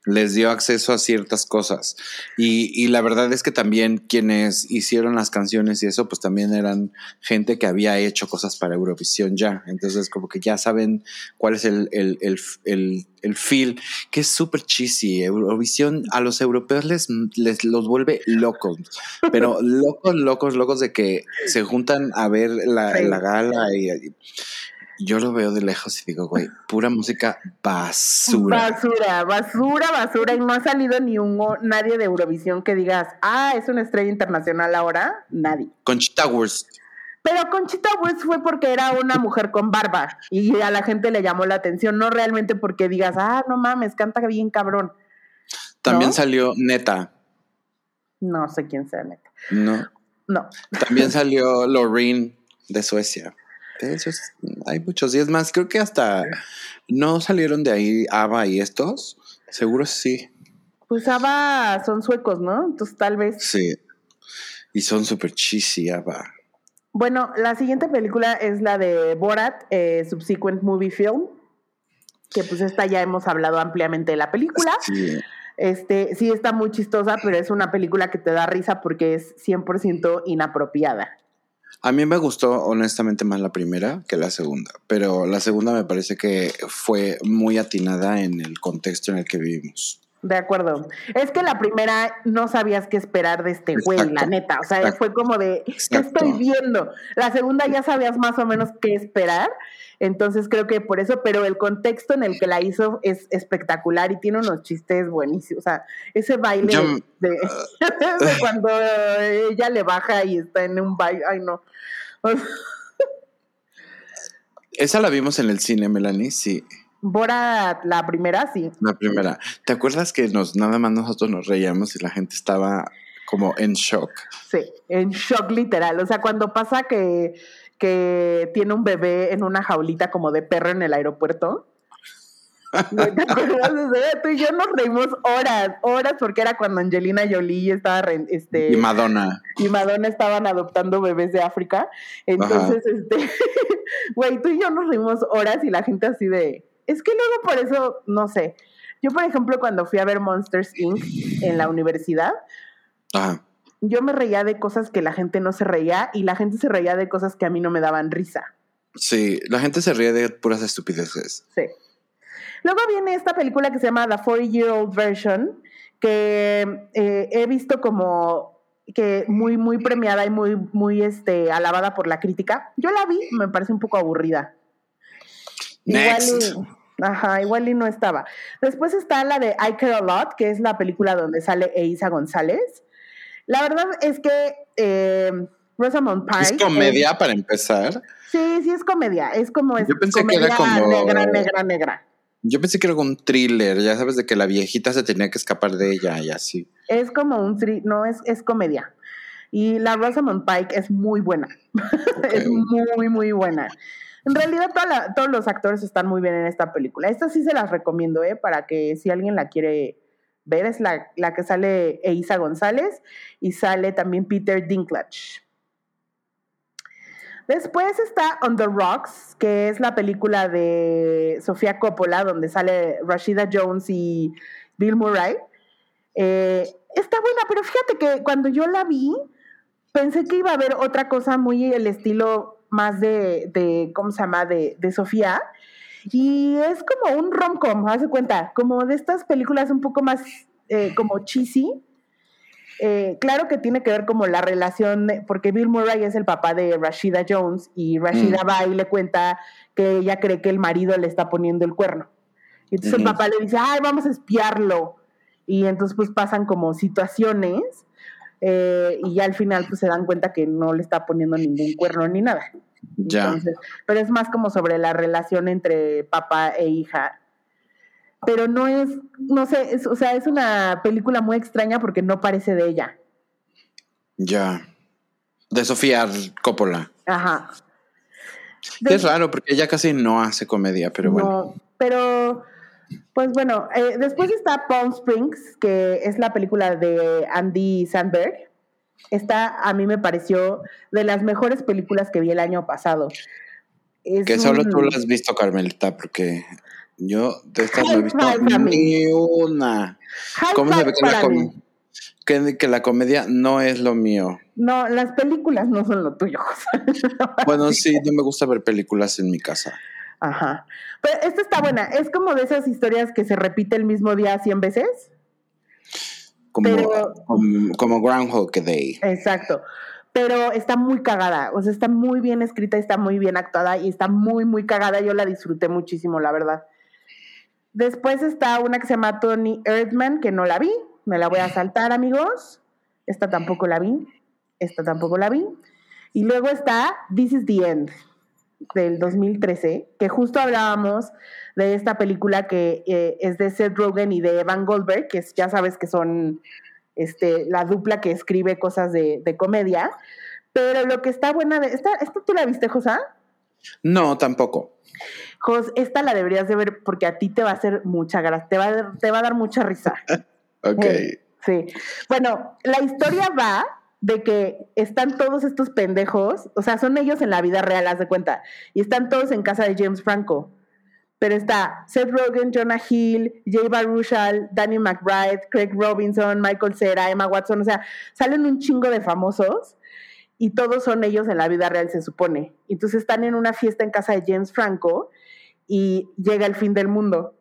les dio acceso a ciertas cosas. Y, y, la verdad es que también quienes hicieron las canciones y eso, pues también eran gente que había hecho cosas para Eurovisión ya. Entonces, como que ya saben cuál es el, el, el, el, feel, que es súper cheesy. Eurovisión a los europeos les, les los vuelve locos, pero *laughs* locos, locos, locos de que se juntan a ver la, la gala y yo lo veo de lejos y digo, güey, pura música basura. Basura, basura, basura. Y no ha salido ni un nadie de Eurovisión que digas, ah, es una estrella internacional ahora. Nadie. Conchita Wurst. Pero Conchita Wurst fue porque era una mujer con barba y a la gente le llamó la atención, no realmente porque digas, ah, no mames, canta bien cabrón. También salió Neta. No sé quién sea Neta. No. No. También salió Loreen de Suecia hay muchos días más. Creo que hasta no salieron de ahí Ava y estos. Seguro sí. Pues Ava son suecos, ¿no? Entonces tal vez. Sí. Y son súper cheesy, Ava. Bueno, la siguiente película es la de Borat, eh, Subsequent Movie Film. Que pues esta ya hemos hablado ampliamente de la película. Este, sí está muy chistosa, pero es una película que te da risa porque es 100% inapropiada. A mí me gustó honestamente más la primera que la segunda, pero la segunda me parece que fue muy atinada en el contexto en el que vivimos. De acuerdo. Es que la primera no sabías qué esperar de este güey, la neta. O sea, fue como de, ¿qué estoy viendo? La segunda ya sabías más o menos qué esperar. Entonces creo que por eso, pero el contexto en el que la hizo es espectacular y tiene unos chistes buenísimos. O sea, ese baile de, *laughs* de, cuando ella le baja y está en un baile. Ay, no. *laughs* Esa la vimos en el cine, Melanie, sí. Bora, la primera, sí. La primera. ¿Te acuerdas que nos nada más nosotros nos reíamos y la gente estaba como en shock? Sí, en shock literal. O sea, cuando pasa que, que tiene un bebé en una jaulita como de perro en el aeropuerto. ¿Te acuerdas Tú y yo nos reímos horas, horas, porque era cuando Angelina Jolie estaba. Este, y Madonna. Y Madonna estaban adoptando bebés de África. Entonces, este. *laughs* Güey, tú y yo nos reímos horas y la gente así de es que luego por eso, no sé. Yo, por ejemplo, cuando fui a ver Monsters Inc. en la universidad, yo me reía de cosas que la gente no se reía y la gente se reía de cosas que a mí no me daban risa. Sí, la gente se ríe de puras estupideces. Sí. Luego viene esta película que se llama The 40 Year Old Version, que eh, he visto como que muy, muy premiada y muy, muy este, alabada por la crítica. Yo la vi, me parece un poco aburrida. Next. Ajá, igual y no estaba. Después está la de I Care a Lot, que es la película donde sale Eiza González. La verdad es que eh, Rosamund Pike. ¿Es comedia para empezar? Sí, sí es comedia. Es como. Yo pensé que era como. Negra, negra, negra. Yo pensé que era como un thriller, ya sabes, de que la viejita se tenía que escapar de ella y así. Es como un thriller, no, es, es comedia. Y la Rosamund Pike es muy buena. *laughs* es muy, muy buena. En realidad todos los actores están muy bien en esta película. Esta sí se las recomiendo, ¿eh? Para que si alguien la quiere ver, es la, la que sale Eiza González y sale también Peter Dinklage. Después está On the Rocks, que es la película de Sofía Coppola, donde sale Rashida Jones y Bill Murray. Eh, está buena, pero fíjate que cuando yo la vi, pensé que iba a haber otra cosa muy el estilo más de, de ¿cómo se llama?, de, de Sofía. Y es como un rom-com, haz de cuenta, como de estas películas un poco más eh, como cheesy. Eh, claro que tiene que ver como la relación, porque Bill Murray es el papá de Rashida Jones y Rashida mm. va y le cuenta que ella cree que el marido le está poniendo el cuerno. Y entonces el papá le dice, ay, vamos a espiarlo. Y entonces pues pasan como situaciones eh, y ya al final pues se dan cuenta que no le está poniendo ningún cuerno ni nada. Ya. pero es más como sobre la relación entre papá e hija. Pero no es, no sé, o sea, es una película muy extraña porque no parece de ella. Ya. De Sofía Coppola. Ajá. es raro porque ella casi no hace comedia, pero bueno. pero pues bueno, eh, después está Palm Springs, que es la película de Andy Sandberg. Esta a mí me pareció de las mejores películas que vi el año pasado. que solo tú la has visto, Carmelita, porque yo de estas no he visto ni una. ¿Cómo se ve que la, que, la comedia no es lo mío? No, las películas no son lo tuyo, *laughs* bueno, sí, no me gusta ver películas en mi casa. Ajá. Pero esta está buena. Es como de esas historias que se repite el mismo día 100 veces. Como, como, Groundhog Day. Exacto. Pero está muy cagada. O sea, está muy bien escrita, está muy bien actuada y está muy, muy cagada. Yo la disfruté muchísimo, la verdad. Después está una que se llama Tony Earthman, que no la vi. Me la voy a saltar, amigos. Esta tampoco la vi. Esta tampoco la vi. Y luego está This is the End del 2013, que justo hablábamos de esta película que eh, es de Seth Rogen y de Evan Goldberg, que ya sabes que son este, la dupla que escribe cosas de, comedia. Pero lo que está buena de. ¿Esta, ¿esta tú la viste, Josa? No, tampoco. Jos, esta la deberías de ver porque a ti te va a hacer mucha gracia, te va a, te va a dar mucha risa. *laughs* ok. sí. Bueno, la historia va de que están todos estos pendejos, o sea, son ellos en la vida real, haz de cuenta, y están todos en casa de James Franco. pero está Seth Rogen, Jonah Hill, Jay Baruchel, Danny McBride, Craig Robinson, Michael Cera, Emma Watson, o sea, salen un chingo de famosos y todos son ellos en la vida real, se supone. Entonces están en una fiesta en casa de James Franco y llega el fin del mundo.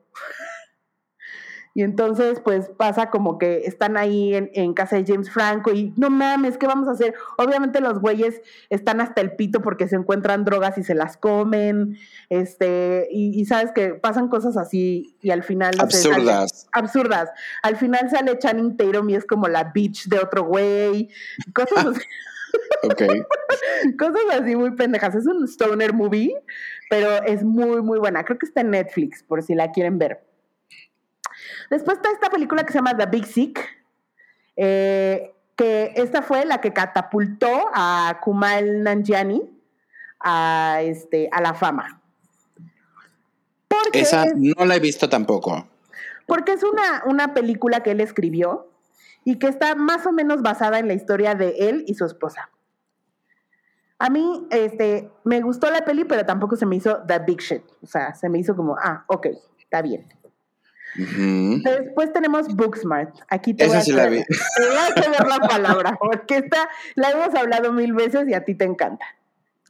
Y entonces, pues pasa como que están ahí en, casa de James Franco y no mames, ¿qué vamos a hacer? Obviamente los güeyes están hasta el pito porque se encuentran drogas y se las comen, este, y, sabes que pasan cosas así y al final... absurdas. absurdas. Al final sale Channing Tatum y es como la bitch de otro güey, cosas así. *laughs* cosas así muy pendejas. Es un stoner movie, pero es muy, muy buena. Creo que está en Netflix, por si la quieren ver. Después está esta película que se llama The Big Sick, eh, que esta fue la que catapultó a Kumail Nanjiani a, este, a la fama. Esa no la he visto tampoco. Porque es una, una película que él escribió y que está más o menos basada en la historia de él y su esposa. A mí este, me gustó la peli, pero tampoco se me hizo The Big Shit. O sea, se me hizo como, ah, ok, está bien. Después tenemos Booksmart. Aquí te voy, a la ver la palabra, porque esta la hemos hablado mil veces y a ti te encanta.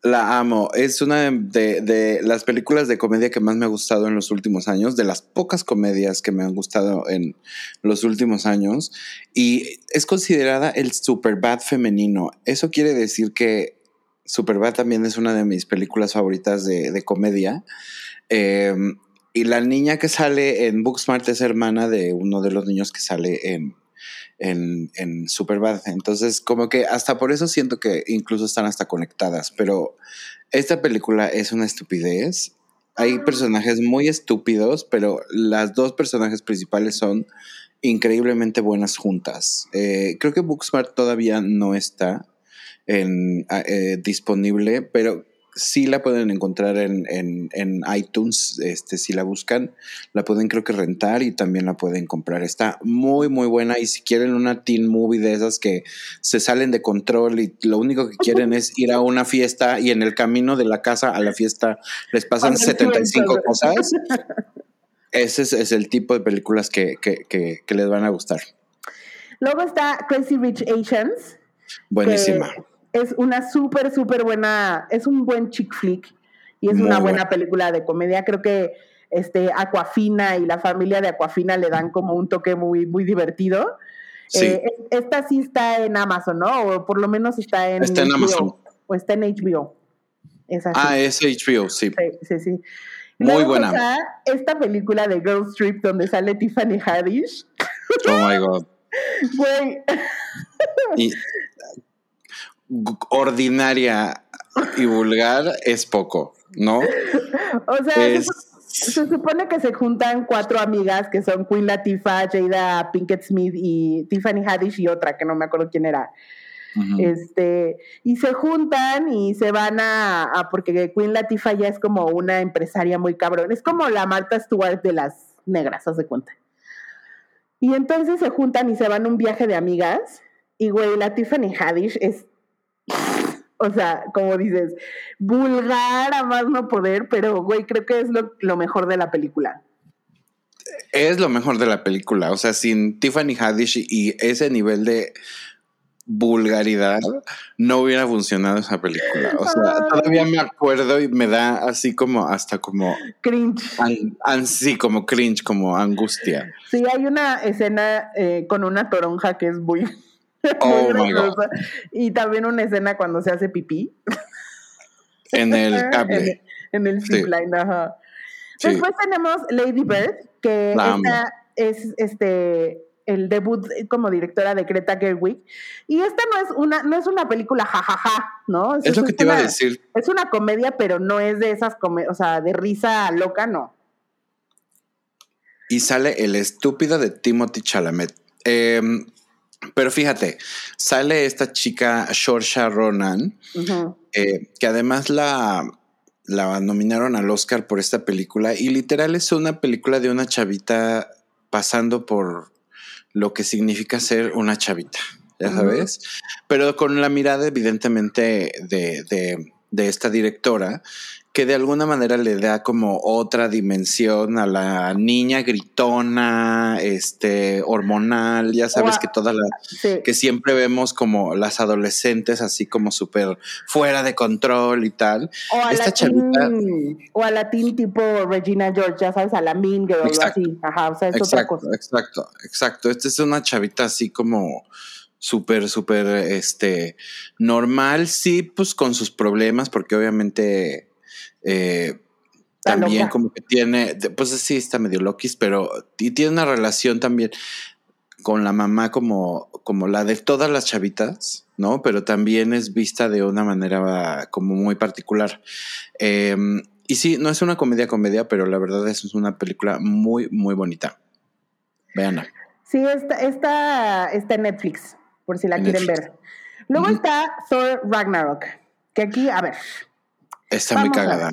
La amo. Es una de, de, las películas de comedia que más me ha gustado en los últimos años, de las pocas comedias que me han gustado en los últimos años. Y es considerada el Superbad femenino. Eso quiere decir que Superbad también es una de mis películas favoritas de, de comedia. Eh, y la niña que sale en Booksmart es hermana de uno de los niños que sale en, en, en Superbad. Entonces, como que hasta por eso siento que incluso están hasta conectadas. Pero esta película es una estupidez. Hay personajes muy estúpidos, pero las dos personajes principales son increíblemente buenas juntas. Eh, creo que Booksmart todavía no está eh, disponible, pero sí la pueden encontrar en, en, iTunes, este, si la buscan, la pueden creo que rentar y también la pueden comprar. Está muy, muy buena y si quieren una teen movie de esas que se salen de control y lo único que quieren es ir a una fiesta y en el camino de la casa a la fiesta les pasan 75 cosas. Ese es, el tipo de películas que, que, les van a gustar. Luego está Crazy Rich Asians. Buenísima es una súper, súper buena, es un buen chick flick y es una buena película de comedia. Creo que este Aquafina y la familia de Aquafina le dan como un toque muy, muy divertido. Eh, esta sí está en Amazon, ¿no? O por lo menos está en. Está en Amazon. O está en HBO. Ah, es HBO, sí. Sí, sí, Muy buena. Está esta película de Girl Trip donde sale Tiffany Haddish. Oh my God. *laughs* Güey. *laughs* Ordinaria y vulgar es poco, ¿no? *laughs* O sea, se, supone que se juntan cuatro amigas que son Queen Latifah, Jada Pinkett Smith y Tiffany Haddish y otra que no me acuerdo quién era. Este, y se juntan y se van a, porque Queen Latifah ya es como una empresaria muy cabrón, es como la Martha Stewart de las negras, haz de cuenta. Y entonces se juntan y se van a un viaje de amigas. Y güey, la Tiffany Haddish es *laughs* o sea, como dices, vulgar a más no poder, pero güey, creo que es lo, mejor de la película. Es lo mejor de la película. O sea, sin Tiffany Haddish y ese nivel de vulgaridad, no hubiera funcionado esa película. O sea, todavía me acuerdo y me da así como hasta como cringe. Así como cringe, como angustia. Sí, hay una escena eh, con una toronja que es muy *laughs* Oh my God. Y también una escena cuando se hace pipí. En el *laughs* cable. en, el zipline, ajá. Después tenemos Lady Bird, que es este el debut como directora de Greta Gerwig. Y esta no es una, no es una película jajaja, ¿no? Es, lo que te iba a decir. Es una comedia, pero no es de esas comedias, o sea, de risa loca, no. Y sale el estúpido de Timothy Chalamet. Eh, pero fíjate, sale esta chica Shorsha Ronan, eh, que además la, la nominaron al Oscar por esta película y literal es una película de una chavita pasando por lo que significa ser una chavita, ya sabes, pero con la mirada evidentemente de, de, de esta directora que de alguna manera le da como otra dimensión a la niña gritona, este, hormonal, ya sabes que todas las, que siempre vemos como las adolescentes así como súper fuera de control y tal. O a Esta chavita. o a la teen tipo Regina George, ya sabes, a la Mean Girl o así. Ajá, o sea, es exacto, otra cosa. Exacto, exacto. Esta es una chavita así como súper, súper, este, normal, sí, pues con sus problemas, porque obviamente eh, también como que tiene, pues sí, está medio loquis, pero y tiene una relación también con la mamá como, como la de todas las chavitas, ¿no? Pero también es vista de una manera como muy particular. Em, y sí, no es una comedia comedia, pero la verdad es una película muy, muy bonita. Veanla. Sí, está, está, está en Netflix por si la quieren ver. Luego está Thor Ragnarok, que aquí, a ver. Está muy cagada.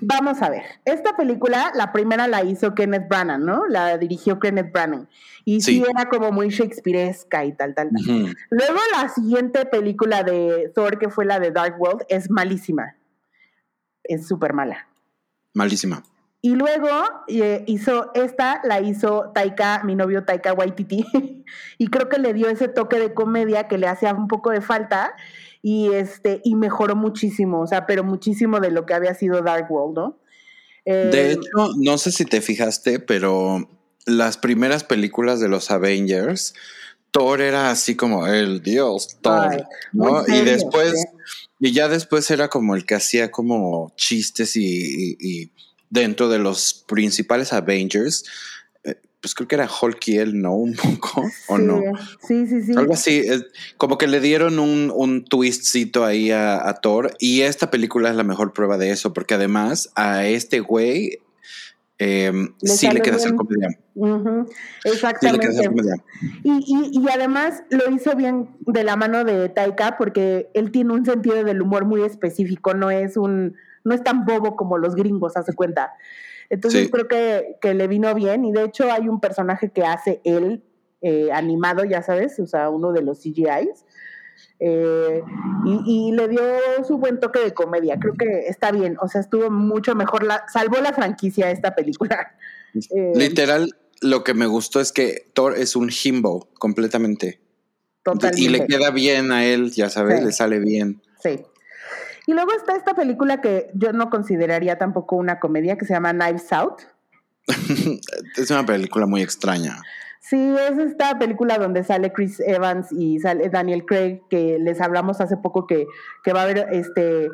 Vamos a ver. Esta película, la primera la hizo Kenneth Branagh, ¿no? La dirigió Kenneth Branagh. Y sí, era como muy Shakespeareesca y tal, tal, tal. Luego la siguiente película de Thor, que fue la de Dark World, es malísima. Es súper mala. Malísima. Y luego eh, hizo esta, la hizo Taika, mi novio Taika Waititi, *laughs* y creo que le dio ese toque de comedia que le hacía un poco de falta y este y mejoró muchísimo, o sea, pero muchísimo de lo que había sido Dark World, ¿no? de eh, hecho, no sé si te fijaste, pero las primeras películas de los Avengers, Thor era así como el dios Thor, ¿no? y después, y ya después era como el que hacía como chistes y dentro de los principales Avengers, eh, pues creo que era Hulk y él, ¿no? Un poco, ¿o no? Sí, sí, sí. Algo así, como que le dieron un, un twistcito ahí a, Thor y esta película es la mejor prueba de eso, porque además a este güey em, sí le queda hacer comedia. Exactamente. Y, y, además lo hizo bien de la mano de Taika porque él tiene un sentido del humor muy específico, no es un no es tan bobo como los gringos, hace cuenta. Entonces creo que, que, le vino bien y de hecho hay un personaje que hace él eh, animado, ya sabes, o sea, uno de los CGIs. Eh, y, le dio su buen toque de comedia. Creo que está bien, o sea, estuvo mucho mejor, la, salvó la franquicia esta película. *laughs* Eh, Literal, lo que me gustó es que Thor es un himbo completamente. Totalmente. Y le queda bien a él, ya sabes, le sale bien. Sí. Y luego está esta película que yo no consideraría tampoco una comedia, que se llama Knives Out. *laughs* es una película muy extraña. Sí, es esta película donde sale Chris Evans y sale Daniel Craig, que les hablamos hace poco que, que va a haber este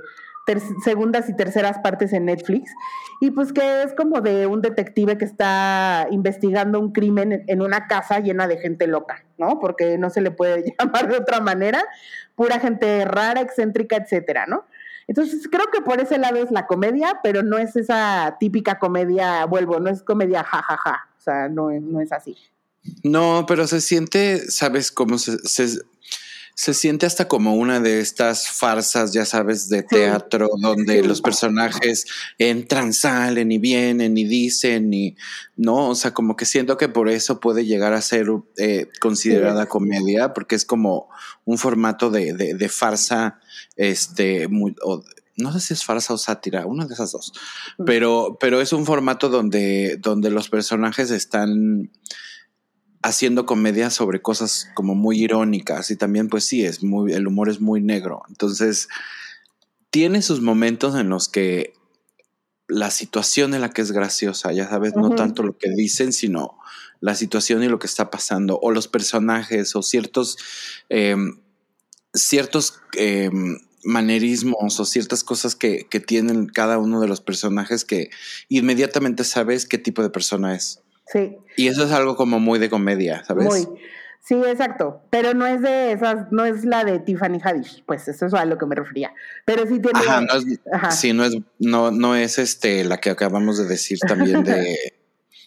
segundas y terceras partes en Netflix. Y pues que es como de un detective que está investigando un crimen en una casa llena de gente loca, ¿no? Porque no se le puede *laughs* llamar de otra manera, pura gente rara, excéntrica, etcétera, ¿no? Entonces creo que por ese lado es la comedia, pero no es esa típica comedia, vuelvo, no es comedia jajaja, ja, ja. o sea, no, no es así. No, pero se siente, ¿sabes cómo se, se, siente hasta como una de estas farsas, ya sabes, de teatro, donde los personajes entran, salen y vienen y dicen y no, o sea, como que siento que por eso puede llegar a ser eh, considerada comedia, porque es como un formato de, de farsa este, muy, no sé si es farsa o sátira, una de esas dos, pero, pero es un formato donde, donde los personajes están haciendo comedia sobre cosas como muy irónicas y también pues sí, es muy, el humor es muy negro. Entonces, tiene sus momentos en los que la situación en la que es graciosa, ya sabes, no tanto lo que dicen, sino la situación y lo que está pasando, o los personajes, o ciertos, em, ciertos em, manerismos o ciertas cosas que, que, tienen cada uno de los personajes que inmediatamente sabes qué tipo de persona es. Sí. Y eso es algo como muy de comedia, ¿sabes? Muy. Sí, exacto. Pero no es de esas, no es la de Tiffany Haddish, pues eso es a lo que me refería. Pero sí tiene. Ajá, no es, Sí, no es, no, no es este la que acabamos de decir también de,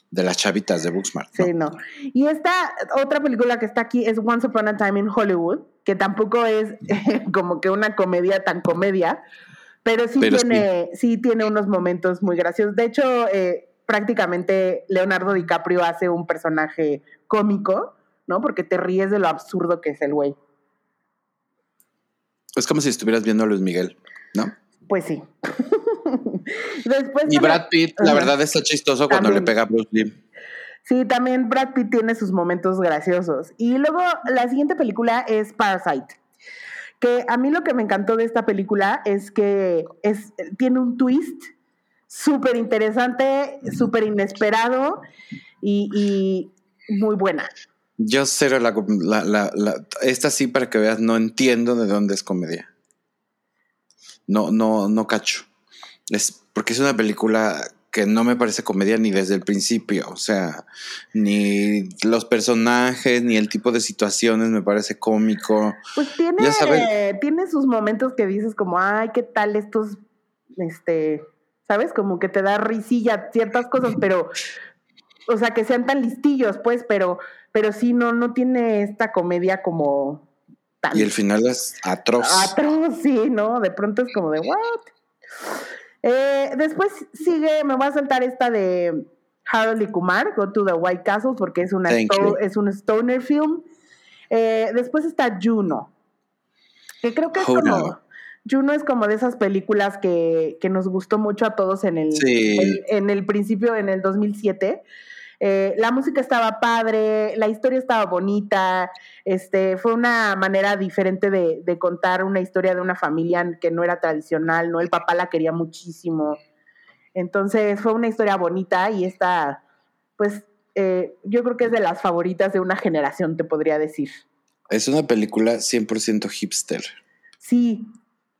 de las chavitas de Booksmart. Sí, no. Y esta otra película que está aquí es Once Upon a Time in Hollywood que tampoco es *laughs* como que una comedia tan comedia, pero sí, tiene, sí. tiene unos momentos muy graciosos. De hecho, eh, prácticamente Leonardo DiCaprio hace un personaje cómico, ¿no? Porque te ríes de lo absurdo que es el güey. Es como si estuvieras viendo a Luis Miguel, ¿no? Pues sí. *laughs* Después y Brad Pitt, la verdad, está chistoso cuando le pega a Bruce Lee. Sí, también Brad Pitt tiene sus momentos graciosos. Y luego la siguiente película es Parasite. Que a mí lo que me encantó de esta película es que es, tiene un twist súper interesante, súper inesperado y, muy buena. Yo cero la, la, la, esta sí para que veas, no entiendo de dónde es comedia. No, no, no cacho. Es porque es una película que no me parece comedia ni desde el principio, o sea, ni los personajes, ni el tipo de situaciones me parece cómico. Pues tiene, tiene sus momentos que dices como, ay, ¿qué tal estos, este, sabes? Como que te da risilla ciertas cosas, pero, o sea, que sean tan listillos, pues, pero, pero sí, no, no tiene esta comedia como... Tan... Y el final es atroz. Atroz, sí, ¿no? De pronto es como de, ¿what? Eh, después sigue, me voy a saltar esta de Harold y Kumar, Go to the White Castle, porque es, una es un stoner film. Eh, después está Juno, que creo que es como... Juno es como de esas películas que, que nos gustó mucho a todos en el, en el principio, en el 2007. Eh, la música estaba padre, la historia estaba bonita, este, fue una manera diferente de, contar una historia de una familia que no era tradicional, ¿no? El papá la quería muchísimo. Entonces fue una historia bonita y esta, pues, eh, yo creo que es de las favoritas de una generación, te podría decir. Es una película 100% hipster. Sí,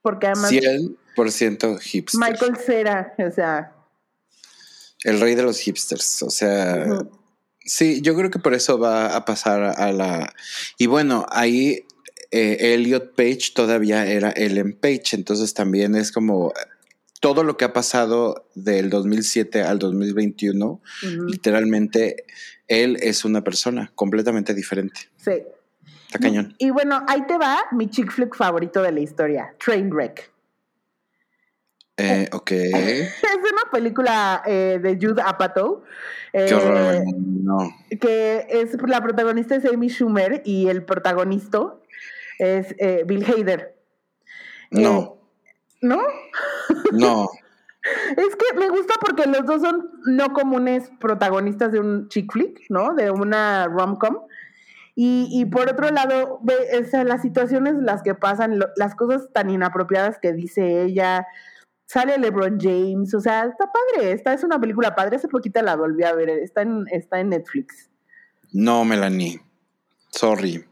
porque además... 100% hipster. Michael Cera, o sea, el rey de los hipsters. O sea, sí, yo creo que por eso va a pasar a la. Y bueno, ahí eh, Elliot Page todavía era Ellen Page. Entonces también es como todo lo que ha pasado del 2007 al 2021, literalmente él es una persona completamente diferente. Sí. Está cañón. Y, y bueno, ahí te va mi chick flick favorito de la historia, Trainwreck. Eh, ok. *laughs* Es una película eh, de Jude Apatow. Qué horror, eh, no. Que es la protagonista es Amy Schumer y el protagonista es eh, Bill Hader. No. ¿No? *laughs* No. es que me gusta porque los dos son no comunes protagonistas de un chick flick, ¿no? De una rom-com. Y, y, por otro lado, ve, las situaciones las que pasan, las cosas tan inapropiadas que dice ella, sale LeBron James, o sea, está padre, esta es una película padre, hace poquito la volví a ver, está en, está en Netflix. No, Melanie, sorry.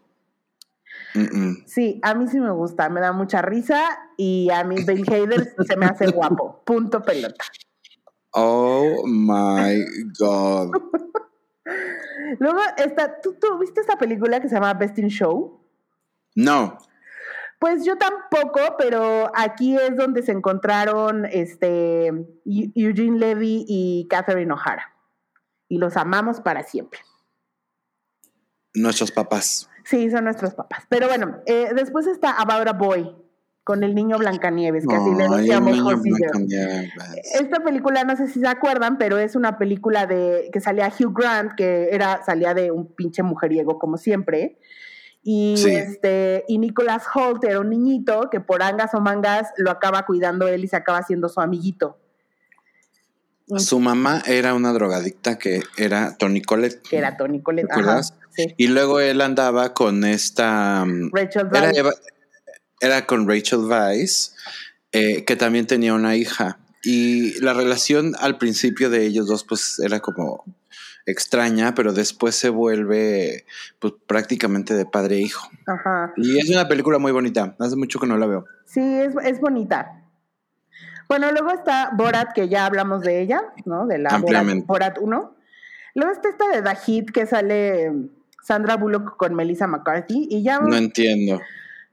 Sí, a mí sí me gusta, me da mucha risa y a mí Bill Hader se me hace guapo, punto pelota. Oh my God. Luego, esta, ¿tú, ¿tú viste esta película que se llama Best in Show? No. Pues yo tampoco, pero aquí es donde se encontraron este, Eugene Levy y Catherine O'Hara. Y los amamos para siempre. Nuestros papás. Sí, son nuestros papás. Pero bueno, eh, después está About a Boy, con el niño Blancanieves, que así le decíamos Esta película, no sé si se acuerdan, pero es una película de que salía Hugh Grant, que era, salía de un pinche mujeriego como siempre. Y, este, y Nicholas Holt era un niñito que por angas o mangas lo acaba cuidando él y se acaba siendo su amiguito. Su mamá era una drogadicta que era Tony Collette. Que era Tony Collette, Y luego él andaba con esta... Mm, Rachel. Era, con Rachel Weisz, eh, que también tenía una hija. Y la relación al principio de ellos dos, pues era como extraña, pero después se vuelve pues, prácticamente de padre e hijo. Ajá. Y es una película muy bonita. Hace mucho que no la veo. Sí, es, es bonita. Bueno, luego está Borat, que ya hablamos de ella, ¿no? De la Borat, 1. Luego está esta de The Hit, que sale Sandra Bullock con Melissa McCarthy. Y ya. No entiendo.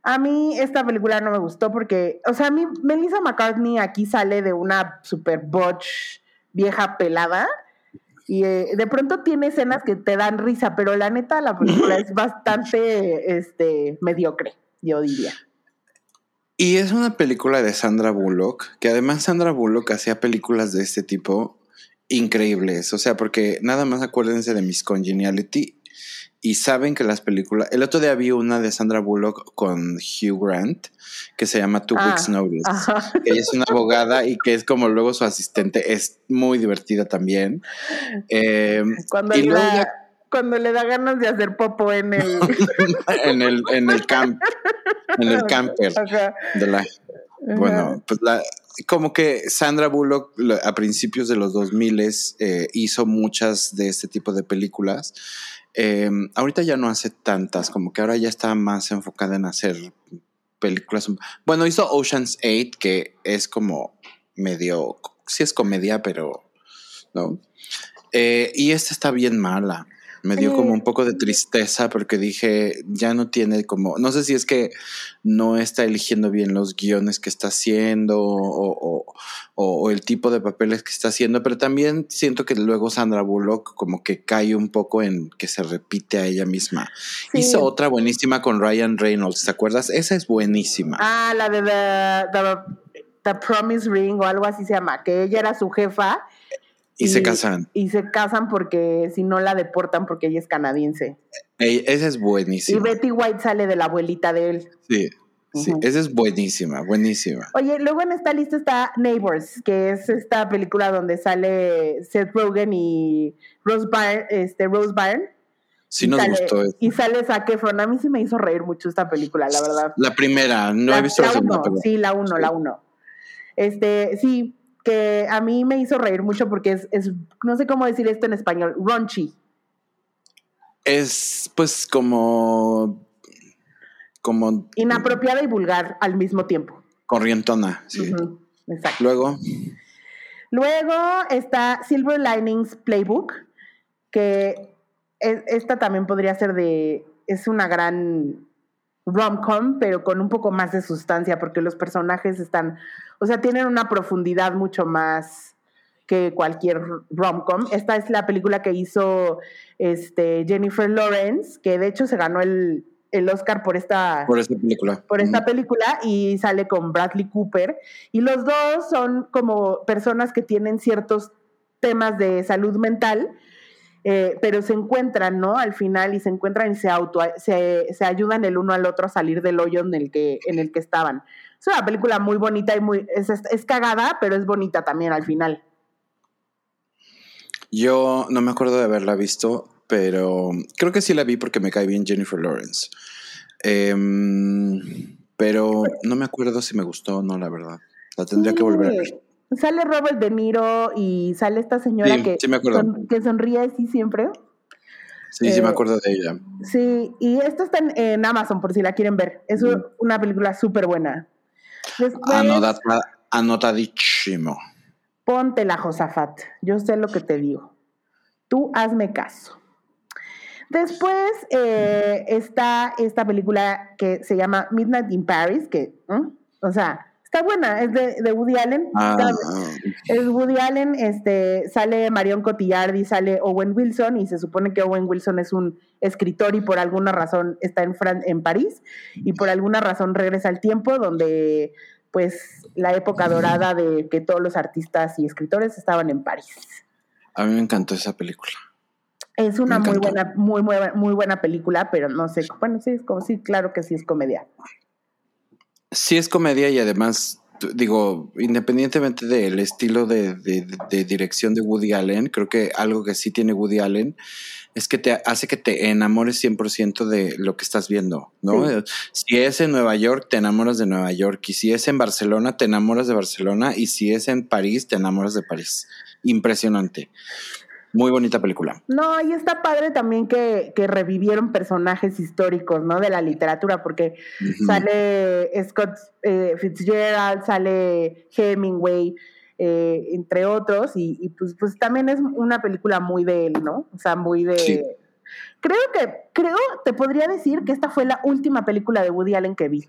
A mí esta película no me gustó porque, o sea, a mí Melissa McCarthy aquí sale de una super botch vieja pelada y eh, de pronto tiene escenas que te dan risa, pero la neta la película es *laughs* bastante este, mediocre, yo diría. Y es una película de Sandra Bullock, que además Sandra Bullock hacía películas de este tipo increíbles. O sea, porque nada más acuérdense de Miss Congeniality y saben que las películas. El otro día vi una de Sandra Bullock con Hugh Grant que se llama Two Weeks ah, Notice. Que ella es una abogada y que es como luego su asistente. Es muy divertida también. Eh, cuando, le da, cuando le da ganas de hacer popo en el. *laughs* en el, en el camp. En el camper. *laughs* De la, bueno, pues la, como que Sandra Bullock a principios de los 2000 eh, hizo muchas de este tipo de películas Em, ahorita ya no hace tantas, como que ahora ya está más enfocada en hacer películas. Bueno, hizo Ocean's 8, que es como medio, sí es comedia, pero no. Eh, y esta está bien mala me dio como un poco de tristeza porque dije, ya no tiene como, no sé si es que no está eligiendo bien los guiones que está haciendo o, el tipo de papeles que está haciendo, pero también siento que luego Sandra Bullock como que cae un poco en que se repite a ella misma. Hizo otra buenísima con Ryan Reynolds, ¿te acuerdas? Esa es buenísima. Ah, la de the, the Promise Ring o algo así se llama, que ella era su jefa y, se casan. Y se casan porque si no la deportan porque ella es canadiense. esa es buenísima. Y Betty White sale de la abuelita de él. Sí. Sí, esa es buenísima, buenísima. Oye, luego en esta lista está Neighbors, que es esta película donde sale Seth Rogen y Rose Byrne, este, Rose Byrne. Sí nos gustó. Y sale Zac Efron. A mí sí me hizo reír mucho esta película, la verdad. La primera, no he visto la, segunda. Sí, la uno, la uno. Este, sí, que a mí me hizo reír mucho porque es, es no sé cómo decir esto en español, raunchy. Es pues como... como Inapropiada y vulgar al mismo tiempo. Corrientona, sí. Exacto. Luego... Luego está Silver Linings Playbook, que esta también podría ser de, es una gran rom-com, pero con un poco más de sustancia, porque los personajes están, o sea, tienen una profundidad mucho más que cualquier rom-com. Esta es la película que hizo este, Jennifer Lawrence, que de hecho se ganó el, Oscar por esta, por esta película. Por esta película y sale con Bradley Cooper. Y los dos son como personas que tienen ciertos temas de salud mental eh, pero se encuentran, ¿no? Al final y se encuentran y se auto, se, se, ayudan el uno al otro a salir del hoyo en el que, en el que estaban. Es una película muy bonita y muy, es, es cagada, pero es bonita también al final. Yo no me acuerdo de haberla visto, pero creo que sí la vi porque me cae bien Jennifer Lawrence. Em, pero no me acuerdo si me gustó o no, la verdad. La tendría que volver a ver. Sale Robert De Niro y sale esta señora que, que sonríe así siempre. Sí, sí me eh, acuerdo de ella. Sí, y esto está en, Amazon por si la quieren ver. Es una película súper buena. anotadísimo. Ponte la Josafat. Yo sé lo que te digo. Tú hazme caso. Después eh, está esta película que se llama Midnight in Paris, que, o sea, Está buena, es de, Woody Allen. Ah, es Woody Allen, este, sale Marion Cotillard y sale Owen Wilson, y se supone que Owen Wilson es un escritor y por alguna razón está en, en París, y por alguna razón regresa al tiempo donde pues la época dorada de que todos los artistas y escritores estaban en París. A mí me encantó esa película. Es una muy buena, muy, muy, muy buena película, pero no sé, bueno, sí, es como sí, claro que sí es comedia. Sí es comedia y además, digo, independientemente del estilo de, dirección de Woody Allen, creo que algo que sí tiene Woody Allen es que te hace que te enamores 100% de lo que estás viendo, ¿no? Si es en Nueva York, te enamoras de Nueva York, y si es en Barcelona, te enamoras de Barcelona, y si es en París, te enamoras de París. Impresionante. Muy bonita película. No, y está padre también que, revivieron personajes históricos, ¿no? De la literatura, porque sale Scott eh, Fitzgerald, sale Hemingway, eh, entre otros, y, pues, pues también es una película muy de él, ¿no? O sea, muy de... Creo que, creo, te podría decir que esta fue la última película de Woody Allen que vi.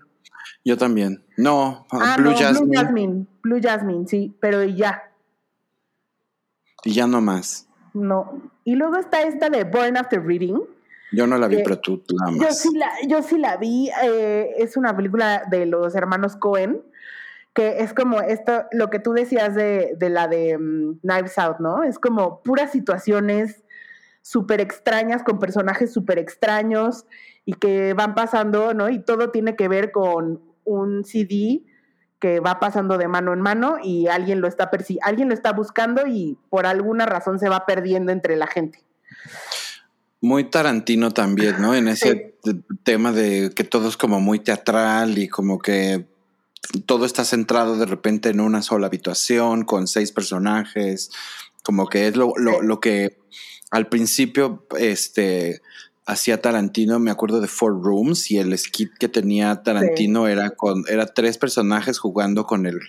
Yo también. No, ah, Blue, Jasmine. Blue Jasmine. Blue Jasmine, sí, pero ya. Y ya no más. No. Y luego está esta de Born After Reading. Yo no la vi, pero tú la Yo sí la, yo sí la vi. Eh, es una película de los hermanos Cohen, que es como esto, lo que tú decías de, la de mm, Knives Out, ¿no? Es como puras situaciones súper extrañas, con personajes súper extraños y que van pasando, ¿no? Y todo tiene que ver con un CD que va pasando de mano en mano y alguien lo está alguien lo está buscando y por alguna razón se va perdiendo entre la gente. Muy Tarantino también, ¿no? En ese tema de que todo es como muy teatral y como que todo está centrado de repente en una sola habitación con seis personajes, como que es lo, lo, lo que al principio, este, hacía Tarantino, me acuerdo de Four Rooms y el skit que tenía Tarantino era con era tres personajes jugando con el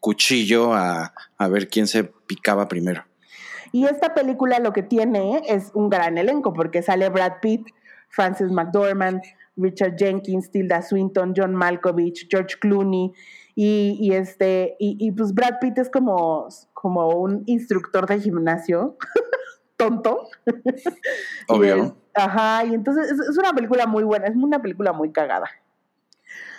cuchillo a, a, ver quién se picaba primero. Y esta película lo que tiene es un gran elenco porque sale Brad Pitt, Francis McDormand, Richard Jenkins, Tilda Swinton, John Malkovich, George Clooney y, y este y, y, pues Brad Pitt es como como un instructor de gimnasio *laughs* tonto. *laughs* Obvio. ajá, y entonces es, una película muy buena, es una película muy cagada.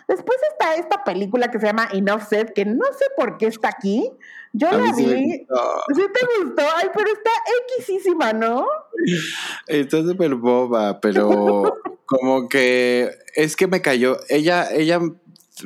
Después está esta película que se llama Enough Said, que no sé por qué está aquí. Yo la vi. Sí, te gustó? Ay, pero está Xísima, ¿no? *laughs* Está súper boba, pero *laughs* como que es que me cayó. Ella, ella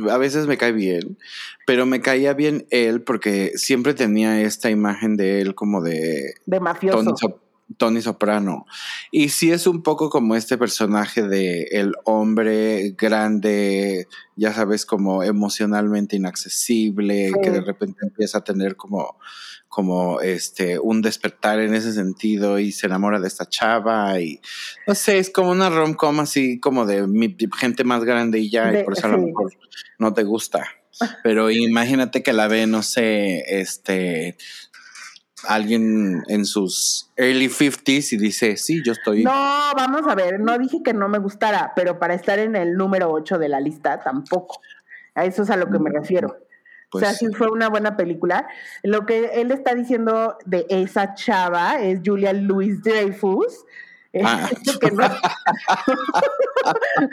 a veces me cae bien, pero me caía bien él porque siempre tenía esta imagen de él como de... De mafioso. Tony Soprano. Y sí es un poco como este personaje de el hombre grande, ya sabes, como emocionalmente inaccesible, que de repente empieza a tener como, como este, un despertar en ese sentido y se enamora de esta chava y no sé, es como una rom-com así como de gente más grande y ya, y por eso a lo mejor no te gusta. Pero imagínate que la ve, no sé, este, alguien en sus early 50s y dice, sí, yo estoy... No, vamos a ver, no dije que no me gustara, pero para estar en el número 8 de la lista tampoco. A eso es a lo que me refiero. o sea, pues sí fue una buena película. Lo que él está diciendo de esa chava es Julia Louis Dreyfus. Ah. *laughs* que no, *laughs*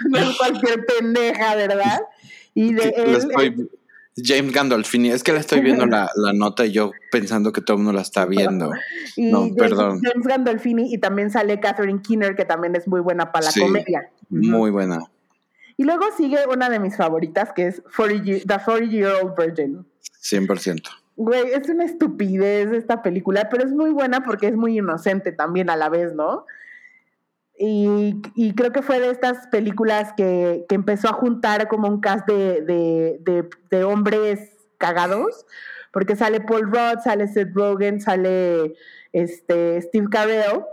*laughs* no, es cualquier pendeja, ¿verdad? Y de él... James Gandolfini, es que la estoy viendo la, nota y yo pensando que todo el mundo la está viendo. *laughs* no, perdón. James Gandolfini y también sale Catherine Keener, que también es muy buena para la comedia. Muy buena. Y luego sigue una de mis favoritas, que es 40, The 40 Year Old Virgin. 100%. Güey, es una estupidez esta película, pero es muy buena porque es muy inocente también a la vez, ¿no? Y, creo que fue de estas películas que, empezó a juntar como un cast de, hombres cagados, porque sale Paul Rudd, sale Seth Rogen, sale este, Steve Carell,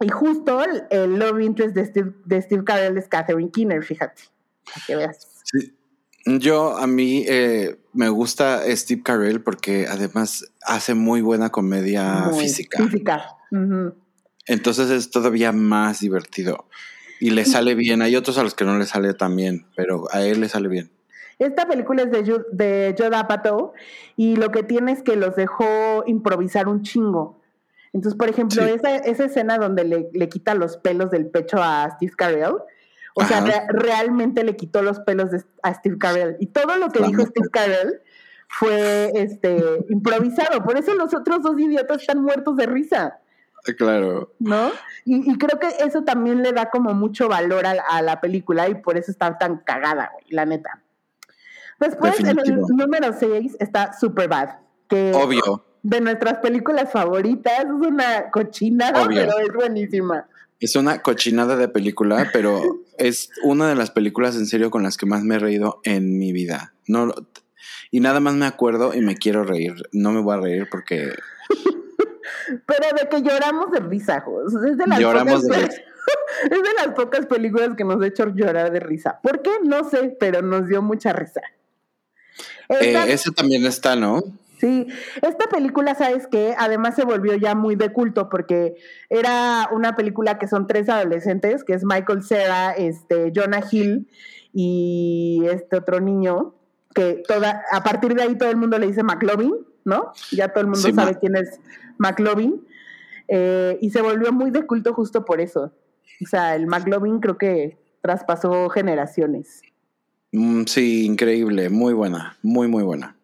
y justo el, love interest de Steve, de Steve Carell es Catherine Keener, fíjate, para que veas. Yo, a mí eh, me gusta Steve Carell porque además hace muy buena comedia física. Física. Entonces es todavía más divertido. Y le sale bien. Hay otros a los que no le sale tan bien, pero a él le sale bien. Esta película es de, de Joe y lo que tiene es que los dejó improvisar un chingo. Entonces, por ejemplo, esa, esa, escena donde le, le, quita los pelos del pecho a Steve Carell, o sea, realmente le quitó los pelos a Steve Carell. Y todo lo que dijo Steve Carell fue este, improvisado. Por eso los otros dos idiotas están muertos de risa. *laughs* Claro. ¿No? Y, creo que eso también le da como mucho valor a, la película y por eso está tan cagada, güey, la neta. Después, en el número 6 está Superbad, que Obvio. de nuestras películas favoritas, es una cochinada, pero es buenísima. Es una cochinada de película, pero *laughs* es una de las películas en serio con las que más me he reído en mi vida. No, y nada más me acuerdo y me quiero reír. No me voy a reír porque *laughs* pero de que lloramos de risa, Es de las lloramos pocas, de *laughs* Es de las pocas películas que nos ha hecho llorar de risa. ¿Por qué? No sé, pero nos dio mucha risa. Eh, eso también está, ¿no? Sí, esta película, ¿sabes qué? Además se volvió ya muy de culto porque era una película que son tres adolescentes, que es Michael Cera, este, Jonah Hill y este otro niño, que toda, a partir de ahí todo el mundo le dice McLovin, ¿no? Ya todo el mundo sabe quién es McLovin, eh, y se volvió muy de culto justo por eso. O sea, el McLovin creo que traspasó generaciones. Mm, sí, increíble, muy buena, muy, muy buena.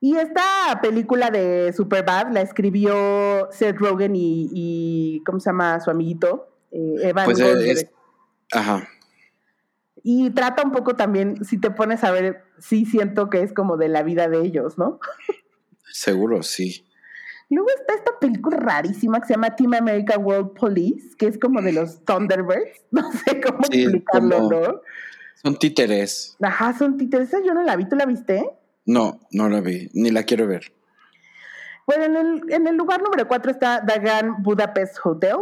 Y esta película de Superbad la escribió Seth Rogen y, ¿cómo se llama su amiguito? Eh, Evan pues es, Ajá. Y trata un poco también, si te pones a ver, sí siento que es como de la vida de ellos, ¿no? Seguro, sí. Luego está esta película rarísima que se llama Team America World Police, que es como de los Thunderbirds. *laughs* No sé cómo explicarlo, ¿no? Son títeres. Ajá, son títeres. Yo no la vi, ¿tú la viste? No, no la vi, ni la quiero ver. Bueno, en el, en el lugar número cuatro está Dagan Budapest Hotel,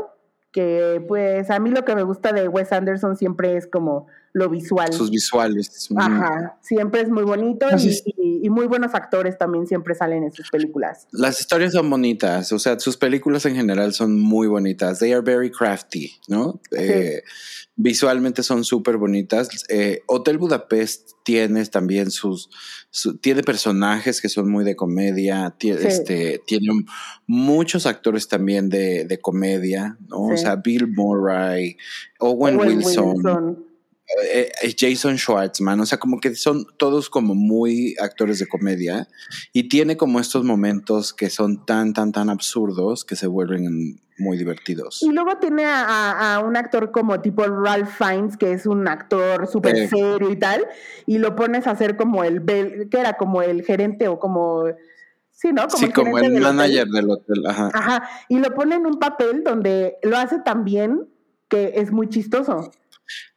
que pues a mí lo que me gusta de Wes Anderson siempre es como lo visual. Sus visuales. Ajá, siempre es muy bonito y, muy buenos actores también siempre salen en sus películas. Las historias son bonitas, o sea, sus películas en general son muy bonitas. They are very crafty, ¿no? Eh, visualmente son súper bonitas. Eh, Hotel Budapest tiene también sus, tiene personajes que son muy de comedia, tiene, este, tiene muchos actores también de, comedia, ¿no? O sea, Bill Murray, Owen, Wilson eh, eh, Jason Schwartzman, o sea, como que son todos como muy actores de comedia y tiene como estos momentos que son tan, tan, tan absurdos que se vuelven muy divertidos. Y luego tiene a, un actor como tipo Ralph Fiennes, que es un actor súper serio y tal, y lo pones a hacer como el, que era como el gerente o como... Sí, ¿no? Como sí, el como el manager del hotel. Ajá. Ajá. Y lo pone en un papel donde lo hace tan bien que es muy chistoso.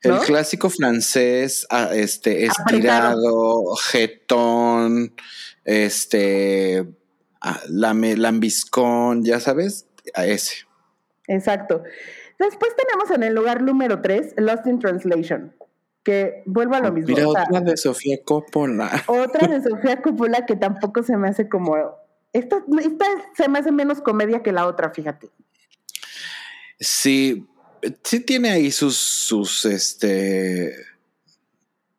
El clásico francés, ah, este, estirado, jetón, este, ah, lambiscón, ya sabes, a ese. Exacto. Después tenemos en el lugar número 3, Lost in Translation, que vuelvo a lo mismo. Mira, otra de Sofía Coppola. Otra de *laughs* Sofía Coppola que tampoco se me hace como... Esta, esta se me hace menos comedia que la otra, fíjate. Sí, sí tiene ahí sus, sus, este,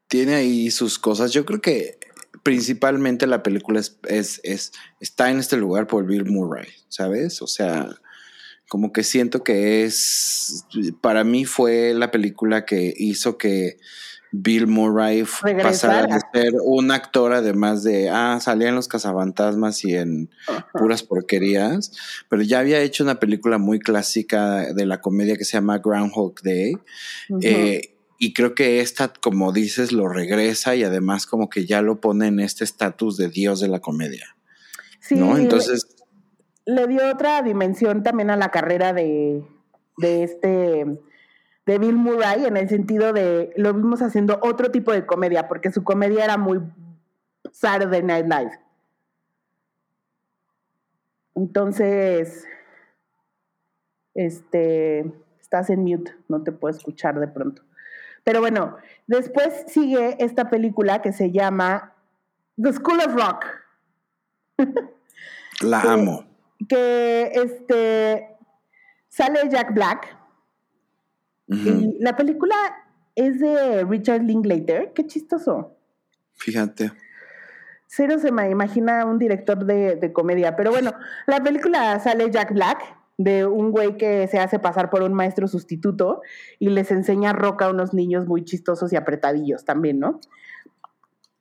tiene ahí sus cosas. Yo creo que principalmente la película es, es, está en este lugar por Bill Murray, ¿sabes? O sea, como que siento que es, para mí fue la película que hizo que Bill Murray pasara a ser un actor además de, ah, salía en Los Cazafantasmas y en puras porquerías, pero ya había hecho una película muy clásica de la comedia que se llama Groundhog Day. Eh, y creo que esta, como dices, lo regresa y además como que ya lo pone en este estatus de dios de la comedia. Sí, ¿no? Entonces... Le, dio otra dimensión también a la carrera de, de este de Bill Murray en el sentido de lo vimos haciendo otro tipo de comedia, porque su comedia era muy Saturday Night Live. Entonces, este, estás en mute, no te puedo escuchar de pronto. Pero bueno, después sigue esta película que se llama The School of Rock. La *laughs* amo. Que este sale Jack Black la película es de Richard Linklater. Qué chistoso. Fíjate. Cero se me imagina un director de, comedia. Pero bueno, la película sale Jack Black, de un güey que se hace pasar por un maestro sustituto y les enseña rock a unos niños muy chistosos y apretadillos también, ¿no?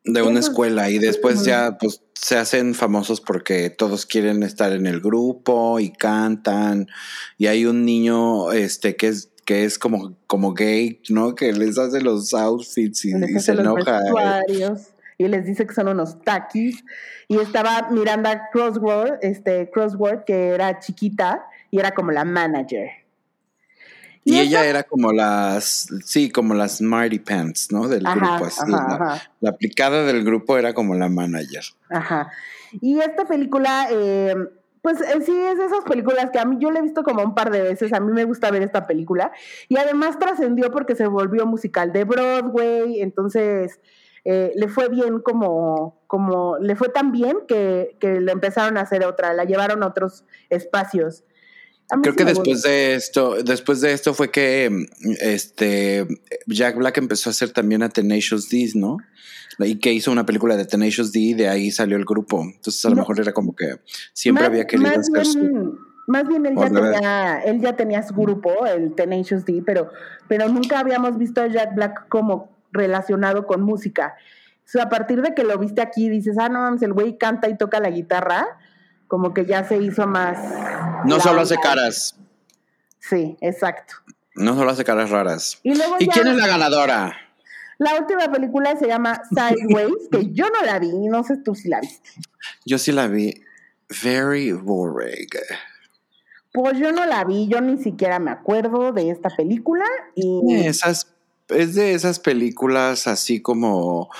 De una escuela y después ya pues se hacen famosos porque todos quieren estar en el grupo y cantan y hay un niño este que es que es como, como gay, ¿no? Que les hace los outfits y, se enoja. y les dice que son unos taquis. Y estaba Miranda Crossword, este Crossword, que era chiquita y era como la manager. Y, ella era como las, sí, como las Marty Pants, ¿no? Del grupo. la, aplicada del grupo era como la manager. Ajá. Y esta película eh, pues eh, sí, es de esas películas que a mí yo la he visto como un par de veces, a mí me gusta ver esta película y además trascendió porque se volvió musical de Broadway, entonces eh, le fue bien como, como, le fue tan bien que, que le empezaron a hacer otra, la llevaron a otros espacios. Creo que después de esto, después de esto fue que este Jack Black empezó a hacer también a Tenacious D, ¿no? Y que hizo una película de Tenacious D y de ahí salió el grupo. Entonces a lo mejor era como que siempre había querido más bien, Más bien él ya, tenía, él ya tenía su grupo, el Tenacious D, pero, pero nunca habíamos visto a Jack Black como relacionado con música. sea, a partir de que lo viste aquí, dices, ah, no mames, el güey canta y toca la guitarra, como que ya se hizo más. No solo hace caras. Sí, exacto. No solo hace caras raras. ¿Y, quién es la ganadora? La última película se llama Sideways, que yo no la vi, no sé tú si la viste. Yo sí la vi. Very boring. Pues yo no la vi, yo ni siquiera me acuerdo de esta película. Y... Esas, es de esas películas así como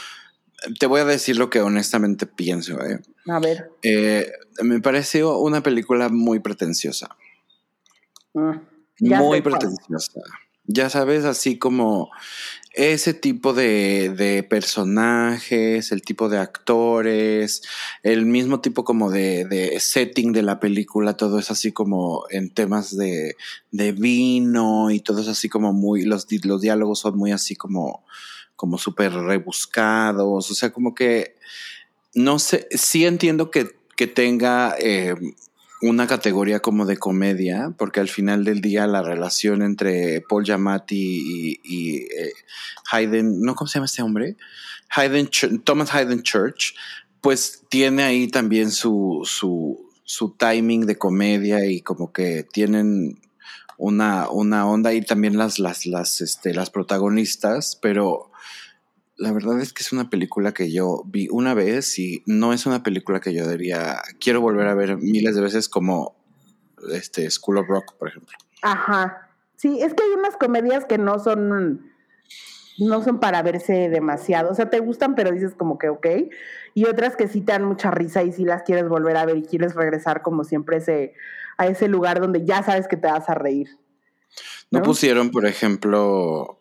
te voy a decir lo que honestamente pienso. ¿eh? A ver. Eh, me pareció una película muy pretenciosa. Mm, muy pretenciosa. Ya sabes, así como ese tipo de, personajes, el tipo de actores, el mismo tipo como de, setting de la película, todo es así como en temas de, vino y todo es así como muy, los, los diálogos son muy así como como súper rebuscados, o sea, como que, no sé, sí entiendo que, tenga eh, una categoría como de comedia, porque al final del día la relación entre Paul Giamatti y, eh, Hayden, ¿no? ¿Cómo se llama este hombre? Hayden, Thomas Hayden Church, pues tiene ahí también su, su, su timing de comedia y como que tienen una, una onda y también las, las, las, este, las protagonistas, pero la verdad es que es una película que yo vi una vez y no es una película que yo diría, quiero volver a ver miles de veces como este School of Rock, por ejemplo. Ajá. Sí, es que hay unas comedias que no son no son para verse demasiado, o sea, te gustan, pero dices como que ok, y otras que sí te dan mucha risa y sí las quieres volver a ver y quieres regresar como siempre ese, a ese lugar donde ya sabes que te vas a reír. no pusieron, por ejemplo,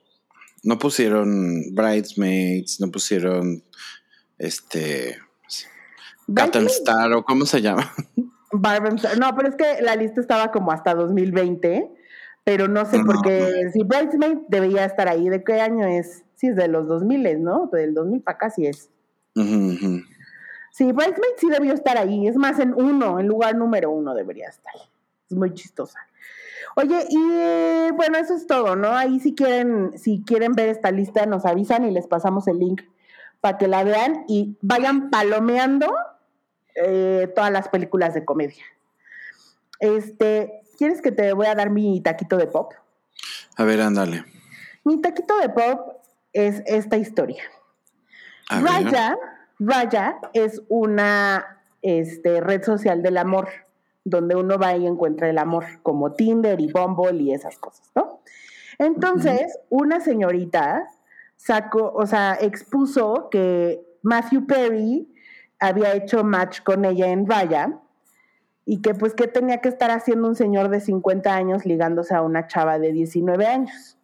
no pusieron Bridesmaids, no pusieron este Catan Star o cómo se llama. No, pero es que la lista estaba como hasta 2020, pero no sé por qué. Si Bridesmaid debería estar ahí, ¿de qué año es? Sí, es de los 2000, ¿no? Del 2000 para acá sí es. Sí, Bridesmaid sí debió estar ahí. Es más, en uno, en lugar número uno debería estar. Es muy chistosa. Oye, y eh, bueno, eso es todo, ¿no? Ahí si quieren, si quieren ver esta lista, nos avisan y les pasamos el link para que la vean y vayan palomeando eh, todas las películas de comedia. Este, ¿quieres que te voy a dar mi taquito de pop? A ver, ándale. Mi taquito de pop es esta historia. Raya, Raya es una este, red social del amor donde uno va y encuentra el amor, como Tinder y Bumble y esas cosas, ¿no? Entonces, una señorita sacó, o sea, expuso que Matthew Perry había hecho match con ella en Vaya y que pues que tenía que estar haciendo un señor de 50 años ligándose a una chava de 19 años.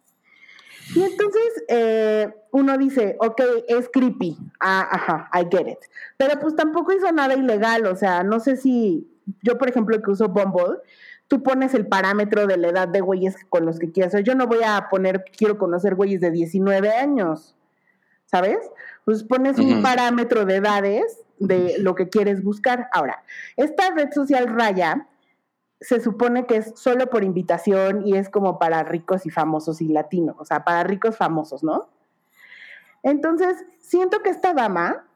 Y entonces eh, uno dice, ok, es creepy, ah, ajá, I get it. Pero pues tampoco hizo nada ilegal, o sea, no sé si yo, por ejemplo, que uso Bumble, tú pones el parámetro de la edad de güeyes con los que quieras. yo no voy a poner, quiero conocer güeyes de 19 años, ¿sabes? Pues pones un parámetro de edades de lo que quieres buscar. Ahora, esta red social Raya se supone que es solo por invitación y es como para ricos y famosos y latinos, o sea, para ricos famosos, ¿no? Entonces, siento que esta dama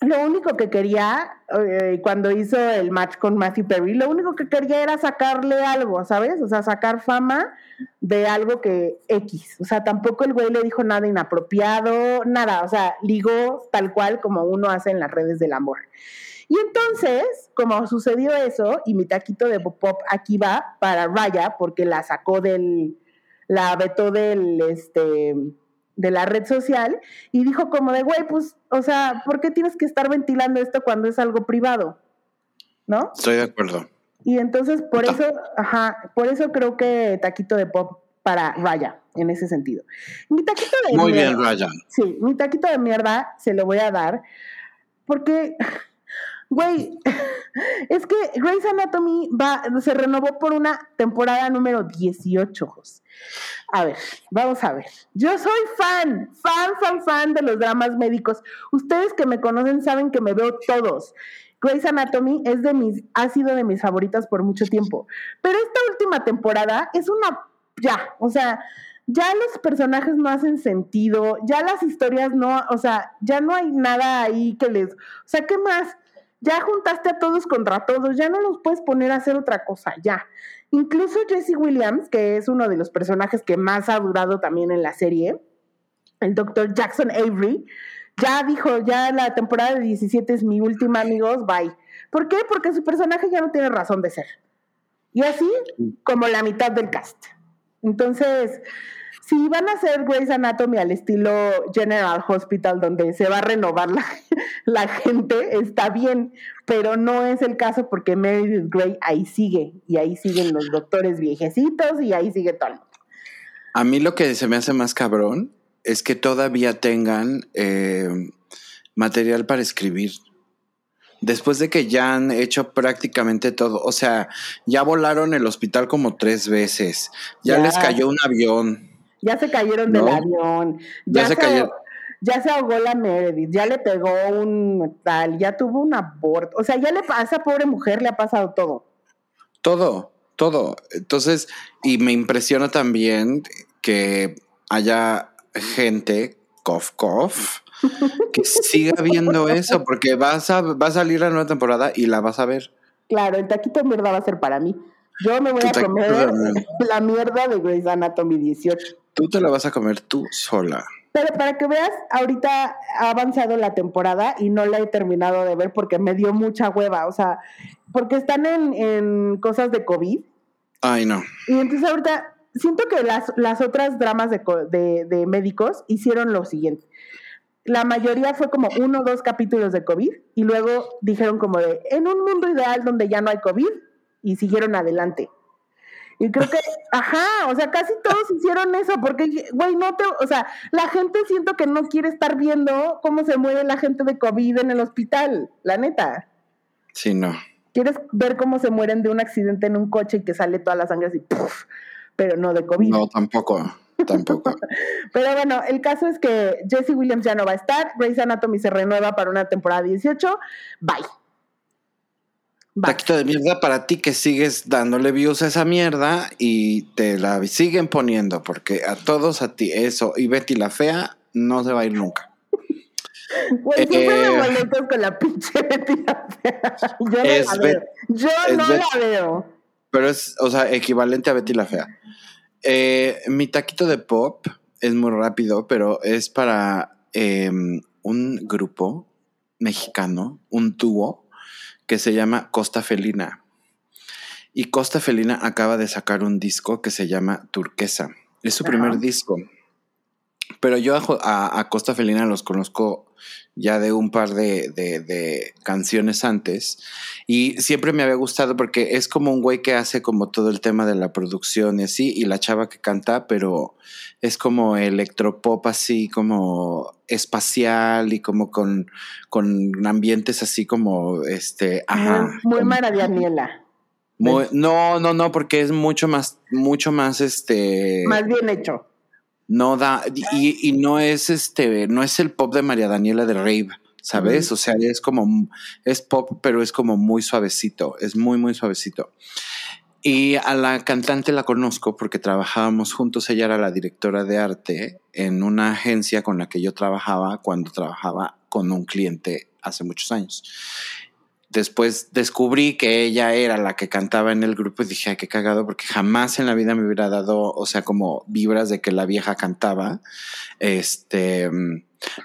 lo único que quería, eh, cuando hizo el match con Matthew Perry, lo único que quería era sacarle algo, ¿sabes? O sea, sacar fama de algo que X. O sea, tampoco el güey le dijo nada inapropiado, nada. O sea, ligó tal cual como uno hace en las redes del amor. Y entonces, como sucedió eso, y mi taquito de pop aquí va para Raya, porque la sacó del, la vetó del, este, de la red social y dijo como de, güey, pues, o sea, ¿por qué tienes que estar ventilando esto cuando es algo privado? ¿No? Estoy de acuerdo. Y entonces, por eso, ajá, por eso creo que taquito de pop para Raya, en ese sentido. Mi taquito de Muy bien, Raya. Sí, mi taquito de mierda se lo voy a dar porque Güey, *laughs* es que Grey's Anatomy va, se renovó por una temporada número 18. A ver, vamos a ver. Yo soy fan, fan, fan, fan de los dramas médicos. Ustedes que me conocen saben que me veo todos. Grey's Anatomy es de mis, ha sido de mis favoritas por mucho tiempo. Pero esta última temporada es una, ya, o sea, ya los personajes no hacen sentido, ya las historias no, o sea, ya no hay nada ahí que les, o sea, ¿qué más? Ya juntaste a todos contra todos, ya no los puedes poner a hacer otra cosa, ya. Incluso Jesse Williams, que es uno de los personajes que más ha durado también en la serie, el doctor Jackson Avery, ya dijo, ya la temporada de 17 es mi última, amigos, bye. ¿Por qué? Porque su personaje ya no tiene razón de ser. Y así como la mitad del cast. Entonces, si van a hacer Grey's Anatomy al estilo General Hospital, donde se va a renovar la, *laughs* la, gente, está bien, pero no es el caso porque Meredith Grey ahí sigue, y ahí siguen los doctores viejecitos, y ahí sigue todo. A mí lo que se me hace más cabrón es que todavía tengan eh, material para escribir. Después de que ya han hecho prácticamente todo, o sea, ya volaron el hospital como tres veces, ya, les cayó un avión. Ya se cayeron del avión, ya, se, cayeron. Ya se ahogó la Meredith, ya le pegó un tal, ya tuvo un aborto. O sea, ya le pasa, a esa pobre mujer le ha pasado todo. Todo, todo. Entonces, y me impresiona también que haya gente, cof, cof, que siga viendo eso, porque vas a, va a salir la nueva temporada y la vas a ver. Claro, el taquito de mierda va a ser para mí. Yo me voy a comer *laughs* la mierda de Grey's Anatomy 18. Tú te la vas a comer tú sola. Pero para que veas, ahorita ha avanzado la temporada y no la he terminado de ver porque me dio mucha hueva. O sea, porque están en, en cosas de COVID. Ay, no. Y entonces ahorita siento que las, las otras dramas de, de, de médicos hicieron lo siguiente la mayoría fue como uno o dos capítulos de COVID y luego dijeron como de, en un mundo ideal donde ya no hay COVID y siguieron adelante. Y creo que, ajá, o sea, casi todos hicieron eso, porque, güey, no te, o sea, la gente siento que no quiere estar viendo cómo se muere la gente de COVID en el hospital, la neta. Sí, no. Quieres ver cómo se mueren de un accidente en un coche y que sale toda la sangre así, pero no de COVID. No, tampoco. Tampoco. *laughs* Pero bueno, el caso es que Jesse Williams ya no va a estar. Grey's Anatomy se renueva para una temporada 18. Bye. Taquito de mierda para ti que sigues dándole views a esa mierda y te la siguen poniendo, porque a todos a ti eso y Betty la fea no se va a ir nunca. Güey, siempre me eh, molestas con la pinche Betty la fea. *laughs* Yo no la veo. Yo no la veo. Pero es, o sea, equivalente a Betty la fea. Eh, mi taquito de pop es muy rápido, pero es para em, un grupo mexicano, un dúo que se llama Costa Felina. Y Costa Felina acaba de sacar un disco que se llama Turquesa. Es su primer disco. Pero yo a, Costa Felina los conozco ya de un par de, canciones antes y siempre me había gustado porque es como un güey que hace como todo el tema de la producción y así y la chava que canta, pero es como electropop así como espacial y como con, con ambientes así como este, ajá. Muy, muy no, no, no, porque es mucho más, mucho más este. Más bien hecho no da, y, y, no es este, no es el pop de María Daniela de Rave, ¿sabes? O sea, es como, es pop, pero es como muy suavecito, es muy, muy suavecito. Y a la cantante la conozco porque trabajábamos juntos, ella era la directora de arte en una agencia con la que yo trabajaba cuando trabajaba con un cliente hace muchos años después descubrí que ella era la que cantaba en el grupo y dije, ay, qué cagado, porque jamás en la vida me hubiera dado, o sea, como vibras de que la vieja cantaba. Este,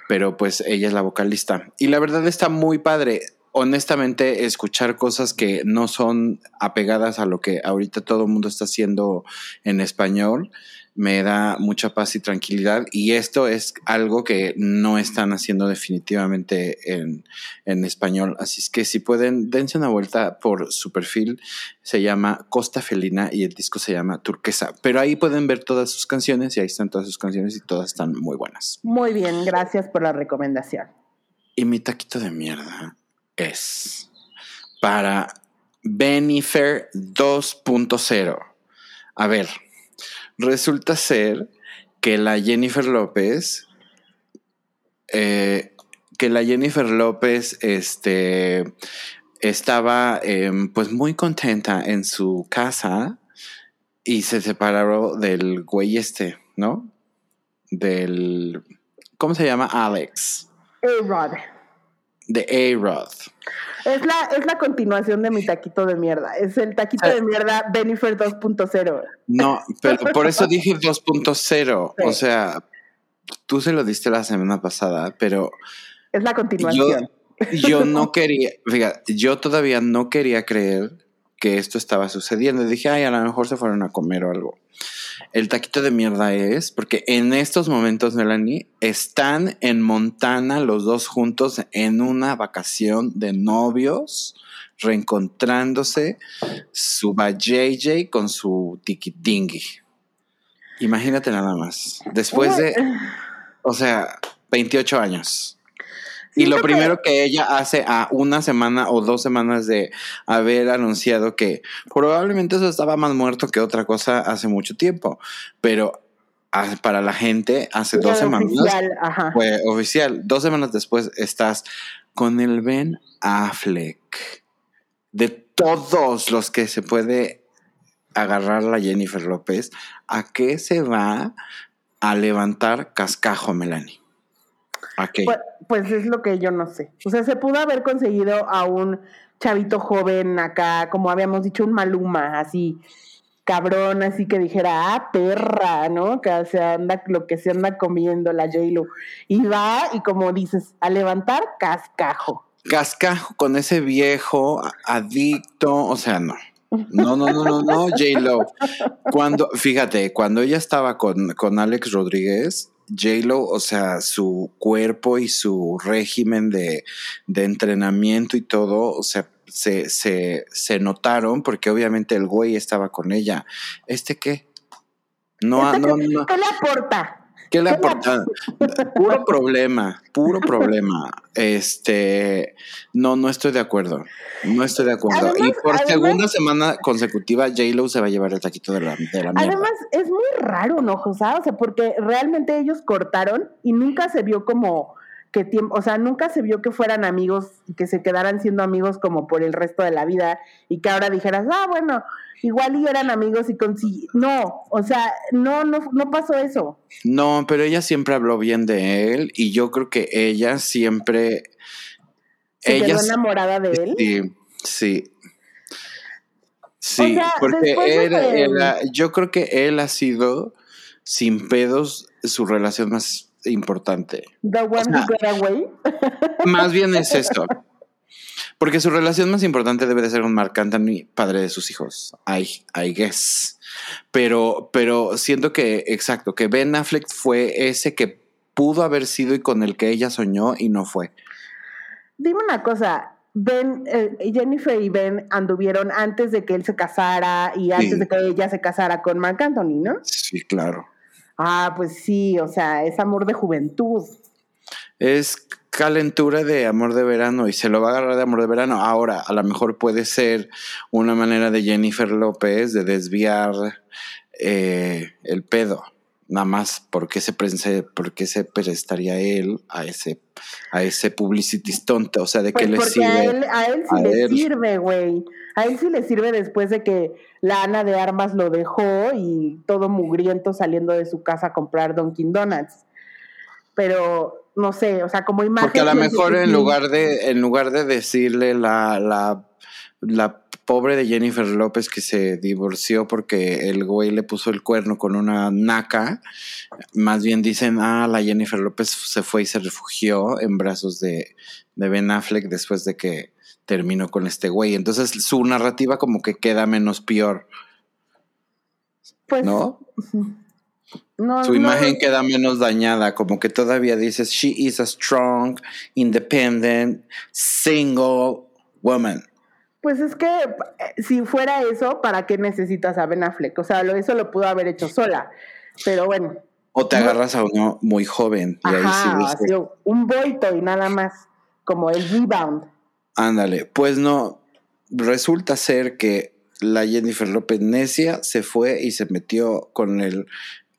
pero pues ella es la vocalista. Y la verdad está muy padre. Honestamente, escuchar cosas que no son apegadas a lo que ahorita todo el mundo está haciendo en español, me da mucha paz y tranquilidad y esto es algo que no están haciendo definitivamente en, en, español. Así es que si pueden, dense una vuelta por su perfil, se llama Costa Felina y el disco se llama Turquesa, pero ahí pueden ver todas sus canciones y ahí están todas sus canciones y todas están muy buenas. Muy bien, gracias por la recomendación. Y mi taquito de mierda es para Benifer 2.0. A ver, Resulta ser que la Jennifer López, eh, que la Jennifer López, este, estaba em, pues muy contenta en su casa y se separó del güey este, ¿no? Del, ¿cómo se llama? Alex. A-Rod. De A-Rod. Es la, es la continuación de mi taquito de mierda. Es el taquito de mierda Benifer 2.0. No, pero *laughs* por eso dije 2.0. O sea, tú se lo diste la semana pasada, pero... Es la continuación. Yo, no *laughs* quería, fíjate, yo todavía no quería creer que esto estaba sucediendo. Dije, ay, a lo mejor se fueron a comer o algo. El taquito de mierda es porque en estos momentos, Melanie, están en Montana los dos juntos en una vacación de novios, reencontrándose, suba JJ con su tiquitingui. Imagínate nada más. Después de, o sea, 28 años. Y lo primero que ella hace a una semana o dos semanas de haber anunciado que probablemente eso estaba más muerto que otra cosa hace mucho tiempo, pero para la gente hace dos semanas fue oficial. Dos semanas después estás con el Ben Affleck. De todos los que se puede agarrar la Jennifer López, ¿a qué se va a levantar cascajo, Melanie? Pues, pues, es lo que yo no sé. O sea, se pudo haber conseguido a un chavito joven acá, como habíamos dicho, un maluma, así, cabrón, así que dijera, ah, perra, ¿no? Que se anda, lo que se anda comiendo la j Y va, y como dices, a levantar cascajo. Cascajo con ese viejo adicto, o sea, no. No, no, no, no, no, J-Lo. Cuando, fíjate, cuando ella estaba con, con Alex Rodríguez, J-Lo, o sea, su cuerpo y su régimen de, entrenamiento y todo, o sea, se, se, se, notaron porque obviamente el güey estaba con ella. ¿Este qué? No, ¿Este no, no. ¿Qué le aporta? ¿Qué le aporta? Puro *laughs* problema, puro problema. Este, no, no estoy de acuerdo. No estoy de acuerdo. y por segunda semana consecutiva, J-Lo se va a llevar el taquito de la, de la mierda. Además, es muy raro, ¿no, José? O sea, porque realmente ellos cortaron y nunca se vio como que tiempo, o sea, nunca se vio que fueran amigos, que se quedaran siendo amigos como por el resto de la vida y que ahora dijeras, ah, bueno, igual y eran amigos y consiguieron. No, o sea, no, no, no pasó eso. No, pero ella siempre habló bien de él y yo creo que ella siempre. ¿Se ella quedó enamorada de él? Sí, sí. Sí, porque era, yo creo que él ha sido, sin pedos, su relación más importante. The one away. Más bien es *laughs* esto. Porque su relación más importante debe de ser con Mark Anthony, padre de sus hijos. I, I guess. Pero, pero siento que, exacto, que Ben Affleck fue ese que pudo haber sido y con el que ella soñó y no fue. Dime una cosa, Ben, eh, Jennifer y Ben anduvieron antes de que él se casara y antes de que ella se casara con Mark Anthony, ¿no? Sí, claro. Ah, pues sí, o sea, es amor de juventud. Es calentura de amor de verano y se lo va a agarrar de amor de verano. Ahora, a lo mejor puede ser una manera de Jennifer López de desviar eh, el pedo. Nada más porque se, porque se prestaría él a ese, a ese publicity tonto. O sea, de que pues le sirve. A él, a él sí le sirve, güey. A él sí le sirve después de que la Ana de Armas lo dejó y todo mugriento saliendo de su casa a comprar Dunkin' Donuts. Pero no sé, o sea, como imagen. Porque a lo mejor en lugar de, en lugar de decirle la, la, la pobre de Jennifer López que se divorció porque el güey le puso el cuerno con una naca, más bien dicen, ah, la Jennifer López se fue y se refugió en brazos de, de Ben Affleck después de que terminó con este güey. Entonces su narrativa como que queda menos peor. Pues, ¿No? Su imagen queda menos dañada, como que todavía dices, she is a strong, independent, single woman. Pues es que eh, si fuera eso, ¿para qué necesitas a Ben Affleck? O sea, eso lo pudo haber hecho sola. Pero bueno. O te agarras a uno muy joven. Y ahí sí un boito y nada más, como el rebound. Ándale, pues no, resulta ser que la Jennifer López necia se fue y se metió con el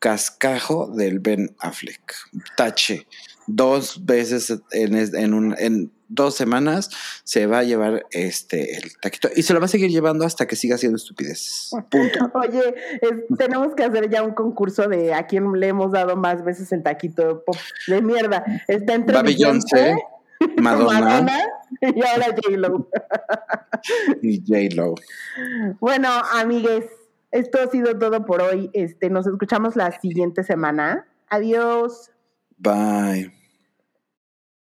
cascajo del Ben Affleck. Tache. Dos veces en, un, en dos semanas se va a llevar este el taquito y se lo va a seguir llevando hasta que siga haciendo estupideces. Punto. *laughs* Oye, tenemos que hacer ya un concurso de a quién le hemos dado más veces el taquito de mierda. Está entre Madonna. y ahora J-Lo. *laughs* y J-Lo. Bueno, amigues, esto ha sido todo por hoy. Este, nos escuchamos la siguiente semana. Adiós. Bye.